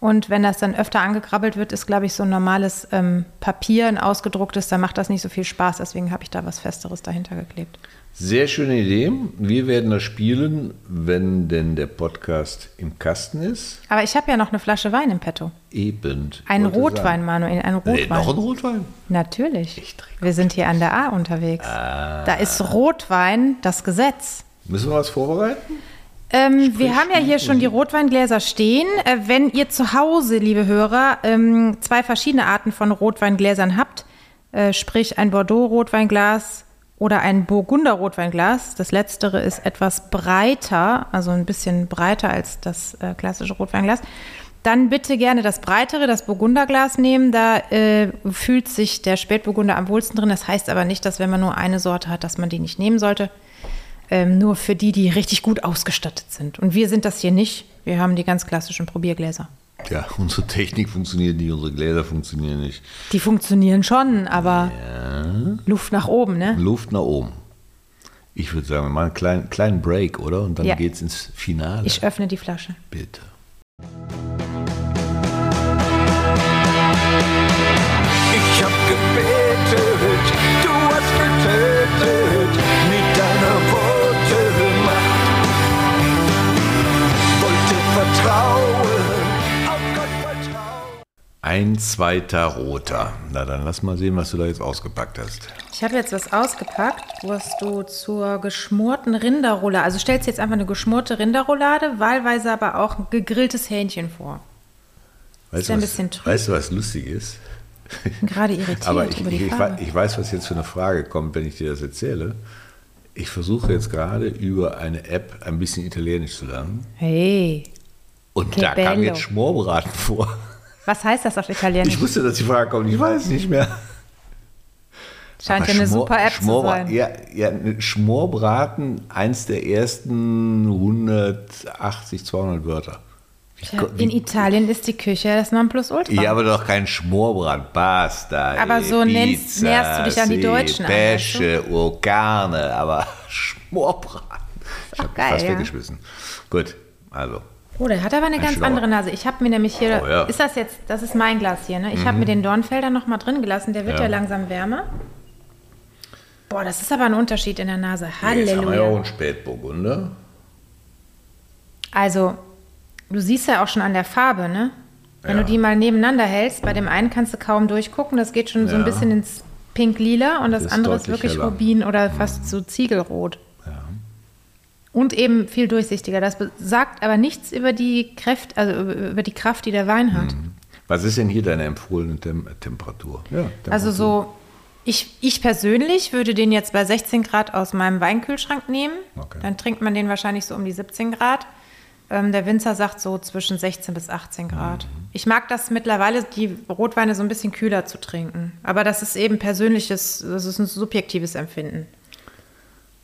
Und wenn das dann öfter angekrabbelt wird, ist, glaube ich, so ein normales ähm, Papier, ein ausgedrucktes, dann macht das nicht so viel Spaß. Deswegen habe ich da was Festeres dahinter geklebt. Sehr schöne Idee. Wir werden das spielen, wenn denn der Podcast im Kasten ist. Aber ich habe ja noch eine Flasche Wein im Petto. Eben. Ein Rotwein, sagen. Manuel, ein Nee, Rotwein. noch ein Rotwein? Natürlich. Ich trinke Wir sind hier an der A unterwegs. Ah. Da ist Rotwein das Gesetz. Müssen wir was vorbereiten? Ähm, wir haben ja hier schon die Rotweingläser stehen. Äh, wenn ihr zu Hause, liebe Hörer, ähm, zwei verschiedene Arten von Rotweingläsern habt, äh, sprich ein Bordeaux-Rotweinglas oder ein Burgunder-Rotweinglas, das letztere ist etwas breiter, also ein bisschen breiter als das äh, klassische Rotweinglas, dann bitte gerne das breitere, das Burgunderglas nehmen. Da äh, fühlt sich der Spätburgunder am wohlsten drin. Das heißt aber nicht, dass wenn man nur eine Sorte hat, dass man die nicht nehmen sollte ähm, nur für die, die richtig gut ausgestattet sind. Und wir sind das hier nicht. Wir haben die ganz klassischen Probiergläser. Ja, unsere Technik funktioniert nicht, unsere Gläser funktionieren nicht. Die funktionieren schon, aber Luft nach oben, ne? Luft nach oben. Ich würde sagen, wir machen einen kleinen, kleinen Break, oder? Und dann Ja. geht's ins Finale. Ich öffne die Flasche. Bitte. Ein zweiter roter. Na dann lass mal sehen, was du da jetzt ausgepackt hast. Ich habe jetzt was ausgepackt, was du zur geschmorten Rinderroulade, also stellst jetzt einfach eine geschmorte Rinderroulade, wahlweise aber auch ein gegrilltes Hähnchen vor. Weißt ja ein du, was, bisschen trüb. weißt du, was lustig ist? Gerade irritiert Aber ich, über ich, die ich, weiß, was jetzt für eine Frage kommt, wenn ich dir das erzähle. Ich versuche jetzt gerade über eine App ein bisschen Italienisch zu lernen. Hey, Und Che da kam jetzt Schmorbraten vor. Was heißt das auf Italienisch? Ich wusste, dass die Frage kommt, ich weiß nicht mehr. Scheint Aber ja eine Schmor- super App zu Schmorbra- sein. Ja, ja, Schmorbraten, eins der ersten 180, 200 Wörter. Tja, In Italien ist die Küche das Nonplusultra. Ja, aber doch kein Schmorbraten, Pasta. Aber so nennst- Pizza, näherst du dich an die Deutschen an, Pesce, o Carne, aber Schmorbraten. Ich habe geil, fast ja. weggeschmissen. Gut, also. Oh, der hat aber eine Ein ganz andere Nase. Ich habe mir nämlich hier, Oh, ja. Mhm. ist das jetzt, das ist mein Glas hier, ne? Ich habe mir den Dornfelder noch mal drin gelassen, der wird ja, Ja. langsam wärmer. Boah, das ist aber ein Unterschied in der Nase. Jetzt haben wir ja auch Halleluja. einen Spätburgunder. Also, du siehst ja auch schon an der Farbe, ne? Wenn Ja. du die mal nebeneinander hältst, bei dem einen kannst du kaum durchgucken, das geht schon so ein Ja. bisschen ins Pink-Lila und das Ist andere ist wirklich heller. Rubin oder fast so Ziegelrot. Und eben viel durchsichtiger. Das sagt aber nichts über die Kraft, also über- über die Kraft, die der Wein hat. Was ist denn hier deine empfohlene Tem Temperatur? Ja, Temperatur. Also so, ich, ich persönlich würde den jetzt bei 16 Grad aus meinem Weinkühlschrank nehmen. Okay. Dann trinkt man den wahrscheinlich so um die 17 Grad. Ähm, der Winzer sagt so zwischen 16 bis 18 Grad. Mhm. Ich mag das mittlerweile, die Rotweine so ein bisschen kühler zu trinken. Aber das ist eben persönliches, das ist ein subjektives Empfinden.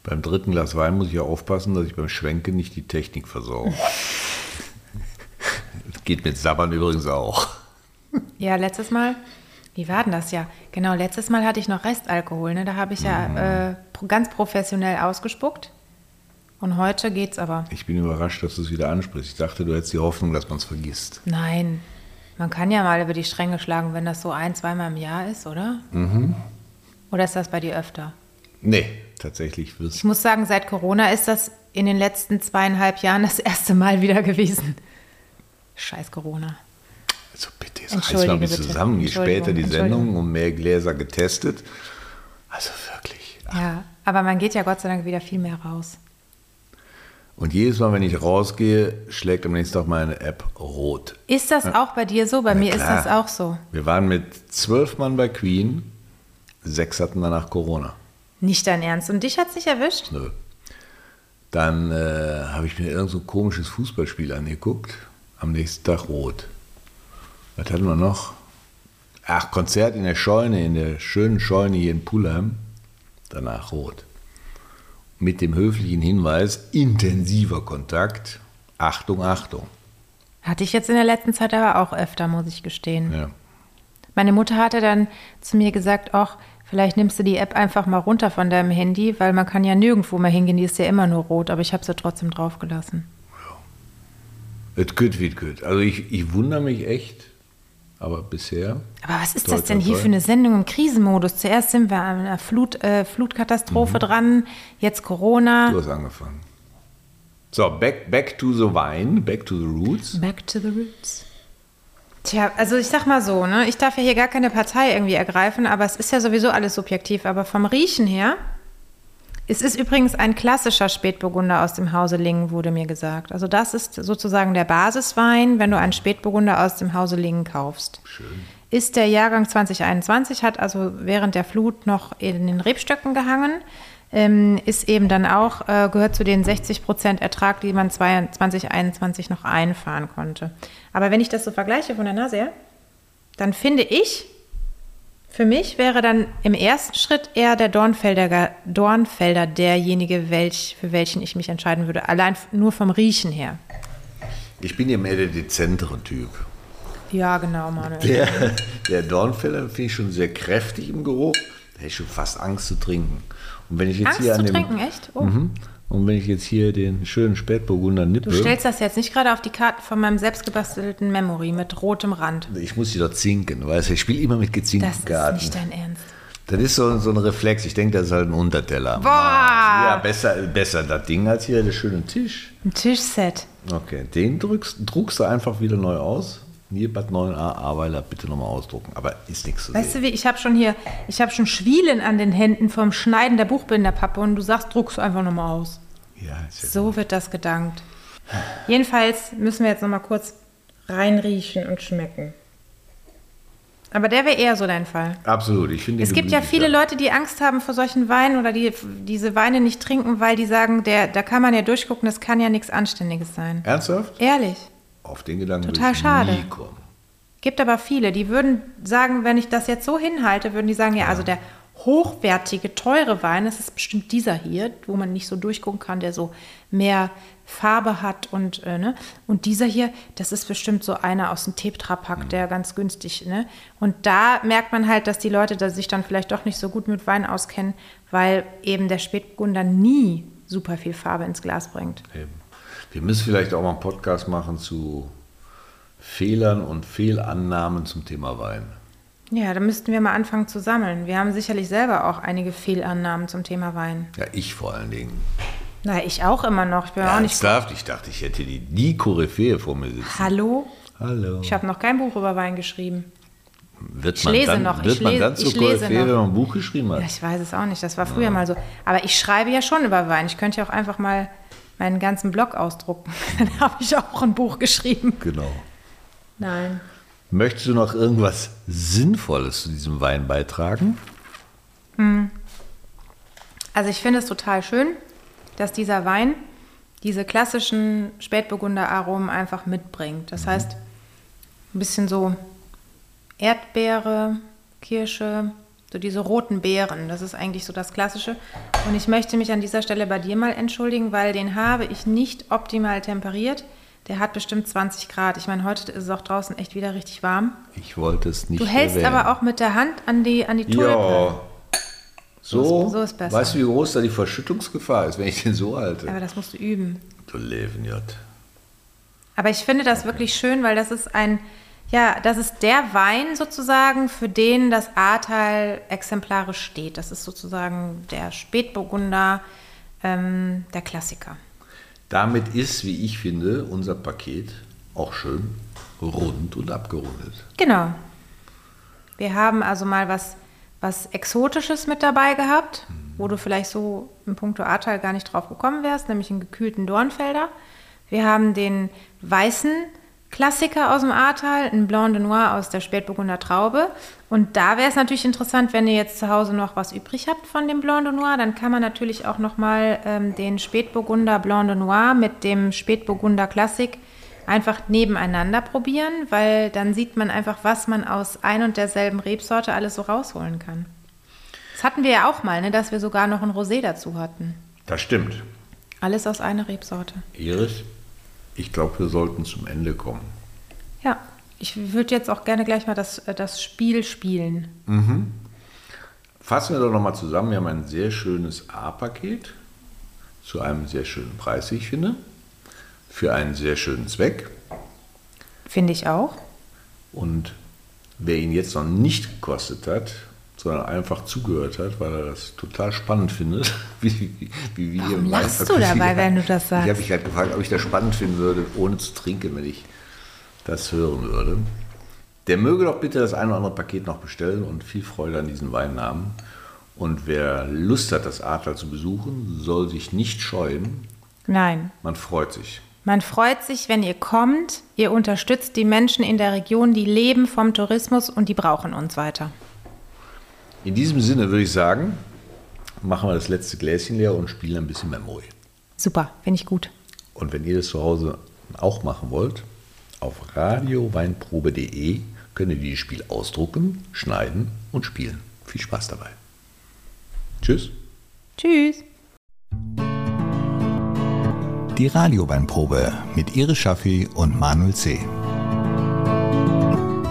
Beim dritten Glas Wein muss ich ja aufpassen, dass ich beim Schwenken nicht die Technik versau. Das Geht mit Sabbern übrigens auch. Ja, letztes Mal, wie war denn das ja? Genau, letztes Mal hatte ich noch Restalkohol. Ne? Da habe ich Mhm. ja äh, pro- ganz professionell ausgespuckt. Und heute geht's aber. Ich bin überrascht, dass du es wieder ansprichst. Ich dachte, du hättest die Hoffnung, dass man es vergisst. Nein, man kann ja mal über die Stränge schlagen, wenn das so ein, zweimal im Jahr ist, oder? Mhm. Oder ist das bei dir öfter? Nee, tatsächlich wird Ich muss sagen, seit Corona ist das in den letzten zweieinhalb Jahren das erste Mal wieder gewesen. Scheiß Corona. Also bitte, jetzt reiß Entschuldige mal ein bisschen bitte. zusammen. Je später die. Sendung, um mehr Gläser getestet. Also wirklich. Ja, aber man geht ja Gott sei Dank wieder viel mehr raus. Und jedes Mal, wenn ich rausgehe, schlägt am nächsten Tag meine App rot. Ist das auch bei dir so? Bei mir ist klar. das auch so. Wir waren mit zwölf Mann bei Queen, sechs hatten danach Corona. Nicht dein Ernst. Und dich hat's nicht erwischt? Nö. Dann äh, habe ich mir irgend so ein komisches Fußballspiel angeguckt. Am nächsten Tag rot. Was hatten wir noch? Ach, Konzert in der Scheune, in der schönen Scheune hier in Pulheim. Danach rot. Mit dem höflichen Hinweis, intensiver Kontakt. Achtung, Achtung. Hatte ich jetzt in der letzten Zeit aber auch öfter, muss ich gestehen. Ja. Meine Mutter hatte dann zu mir gesagt, ach, vielleicht nimmst du die App einfach mal runter von deinem Handy, weil man kann ja nirgendwo mehr hingehen, die ist ja immer nur rot, aber ich habe sie trotzdem draufgelassen. Es geht wie es geht. Also ich, ich wundere mich echt, aber bisher. Aber was ist das denn hier für eine Sendung im Krisenmodus? Zuerst sind wir an einer Flut, äh, Flutkatastrophe dran, jetzt Corona. Du hast angefangen. So, back, back to the wine, back to the roots. Back to the roots. Tja, also ich sag mal so, ne? Ich darf ja hier gar keine Partei irgendwie ergreifen, aber es ist ja sowieso alles subjektiv. Aber vom Riechen her, es ist übrigens ein klassischer Spätburgunder aus dem Hause Lingen, wurde mir gesagt. Also das ist sozusagen der Basiswein, wenn du einen Spätburgunder aus dem Hause Lingen kaufst. Schön. Ist der Jahrgang 2021, hat also während der Flut noch in den Rebstöcken gehangen, ähm, ist eben dann auch, äh, gehört zu den 60 Prozent Ertrag, die man 2021 noch einfahren konnte. Aber wenn ich das so vergleiche von der Nase her, dann finde ich, für mich wäre dann im ersten Schritt eher der Dornfelder, Dornfelder derjenige, welch, für welchen ich mich entscheiden würde. Allein nur vom Riechen her. Ich bin ja mehr der dezentere Typ. Ja, genau, Manuel. Der, der Dornfelder finde ich schon sehr kräftig im Geruch. Da hätte ich schon fast Angst zu trinken. Und wenn ich jetzt Angst hier zu an dem, trinken, echt? Oh. Mhm. Und wenn ich jetzt hier den schönen Spätburgunder nippe, Du stellst das jetzt nicht gerade auf die Karte von meinem selbstgebastelten Memory mit rotem Rand. ich muss sie doch zinken, weißt du, ich spiele immer mit gezinkten Das ist Karten. nicht dein Ernst. Das ist so, so ein Reflex. Ich denke, das ist halt ein Unterteller. Boah! Ja, besser, besser das Ding als hier der schöne Tisch. Ein Tischset. Okay, den drückst, druckst du einfach wieder neu aus. Hier Bad 9a Aweiler bitte nochmal ausdrucken. Aber ist nichts zu Weißt sehen. du wie, ich habe schon hier, ich habe schon Schwielen an den Händen vom Schneiden der Buchbinderpappe und du sagst, druckst du einfach nochmal aus. Ja, ist ja So wird das gedankt. Jedenfalls müssen wir jetzt noch mal kurz reinriechen und schmecken. Aber der wäre eher so dein Fall. Absolut, ich finde Es gibt ja gemütlicher. viele Leute, die Angst haben vor solchen Weinen oder die diese Weine nicht trinken, weil die sagen, der, da kann man ja durchgucken, das kann ja nichts Anständiges sein. Ernsthaft? Ehrlich. Auf den Gedanken Total schade. nie kommen. Gibt aber viele, die würden sagen, wenn ich das jetzt so hinhalte, würden die sagen, ja, also der hochwertige, teure Wein, das ist bestimmt dieser hier, wo man nicht so durchgucken kann, der so mehr Farbe hat und, äh, ne? und dieser hier, das ist bestimmt so einer aus dem Tetra-Pack, der ganz günstig, ne? Und da merkt man halt, dass die Leute da sich dann vielleicht doch nicht so gut mit Wein auskennen, weil eben der Spätburgunder nie super viel Farbe ins Glas bringt. Eben. Wir müssen vielleicht auch mal einen Podcast machen zu Fehlern und Fehlannahmen zum Thema Wein. Ja, da müssten wir mal anfangen zu sammeln. Wir haben sicherlich selber auch einige Fehlannahmen zum Thema Wein. Ja, ich vor allen Dingen. Na, ich auch immer noch. Ich bin auch nicht. Ernsthaft? Ich dachte, ich hätte die, die Koryphäe vor mir sitzen. Hallo? Hallo. Ich habe noch kein Buch über Wein geschrieben. Wird ich man lese dann, noch, Wird ich man lese- dann zur ich lese Koryphäe, noch. wenn man ein Buch geschrieben hat? Ja, ich weiß es auch nicht. Das war früher mal so. Aber ich schreibe ja schon über Wein. Ich könnte ja auch einfach mal meinen ganzen Blog ausdrucken. Dann habe ich auch ein Buch geschrieben. Genau. Nein. Möchtest du noch irgendwas Sinnvolles zu diesem Wein beitragen? Also ich finde es total schön, dass dieser Wein diese klassischen Spätburgunder-Aromen einfach mitbringt. Das heißt, ein bisschen so Erdbeere, Kirsche, so diese roten Beeren. Das ist eigentlich so das Klassische. Und ich möchte mich an dieser Stelle bei dir mal entschuldigen, weil den habe ich nicht optimal temperiert. Der hat bestimmt 20 Grad. Ich meine, heute ist es auch draußen echt wieder richtig warm. Ich wollte es nicht Du hältst erwähnen. aber auch mit der Hand an die, an die Tulpe. Ja. So, ist- so ist besser. weißt du, wie groß da die Verschüttungsgefahr ist, wenn ich den so halte? Aber das musst du üben. Du Leben, J. Aber ich finde das wirklich schön, weil das ist ein, ja, das ist der Wein sozusagen, für den das Ahrtal exemplarisch steht. Das ist sozusagen der Spätburgunder, ähm, der Klassiker. Damit ist, wie ich finde, unser Paket auch schön rund und abgerundet. Genau. Wir haben also mal was, was Exotisches mit dabei gehabt, wo du vielleicht so im Punkto Ahrtal gar nicht drauf gekommen wärst, nämlich einen gekühlten Dornfelder. Wir haben den weißen Klassiker aus dem Ahrtal, einen Blanc de Noir aus der Spätburgunder Traube. Und da wäre es natürlich interessant, wenn ihr jetzt zu Hause noch was übrig habt von dem Blanc de Noir, dann kann man natürlich auch noch mal ähm, den Spätburgunder Blanc de Noir mit dem Spätburgunder Klassik einfach nebeneinander probieren, weil dann sieht man einfach, was man aus ein und derselben Rebsorte alles so rausholen kann. Das hatten wir ja auch mal, ne, dass wir sogar noch ein Rosé dazu hatten. Das stimmt. Alles aus einer Rebsorte. Iris, ich glaube, wir sollten zum Ende kommen. Ja, ich würde jetzt auch gerne gleich mal das, äh, das Spiel spielen. Fassen wir doch nochmal zusammen. Wir haben ein sehr schönes A-Paket zu einem sehr schönen Preis, ich finde, für einen sehr schönen Zweck. Finde ich auch. Und wer ihn jetzt noch nicht gekostet hat, sondern einfach zugehört hat, weil er das total spannend findet, wie, wie, wie wir Warum lachst du Weinverkauf- dabei, wenn du das Ich sagst? habe mich gerade gefragt, ob ich das spannend finden würde, ohne zu trinken, wenn ich das hören würde. Der möge doch bitte das eine oder andere Paket noch bestellen und viel Freude an diesen Weinnamen. Und wer Lust hat, das Adler zu besuchen, soll sich nicht scheuen. Nein. Man freut sich. Man freut sich, wenn ihr kommt. Ihr unterstützt die Menschen in der Region, die leben vom Tourismus und die brauchen uns weiter. In diesem Sinne würde ich sagen, machen wir das letzte Gläschen leer und spielen ein bisschen Memory. Super, finde ich gut. Und wenn ihr das zu Hause auch machen wollt, auf radioweinprobe.de könnt ihr dieses Spiel ausdrucken, schneiden und spielen. Viel Spaß dabei. Tschüss. Tschüss. Die Radioweinprobe mit Iris Schaffi und Manuel C.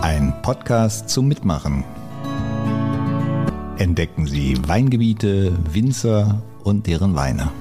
Ein Podcast zum Mitmachen. Entdecken Sie Weingebiete, Winzer und deren Weine.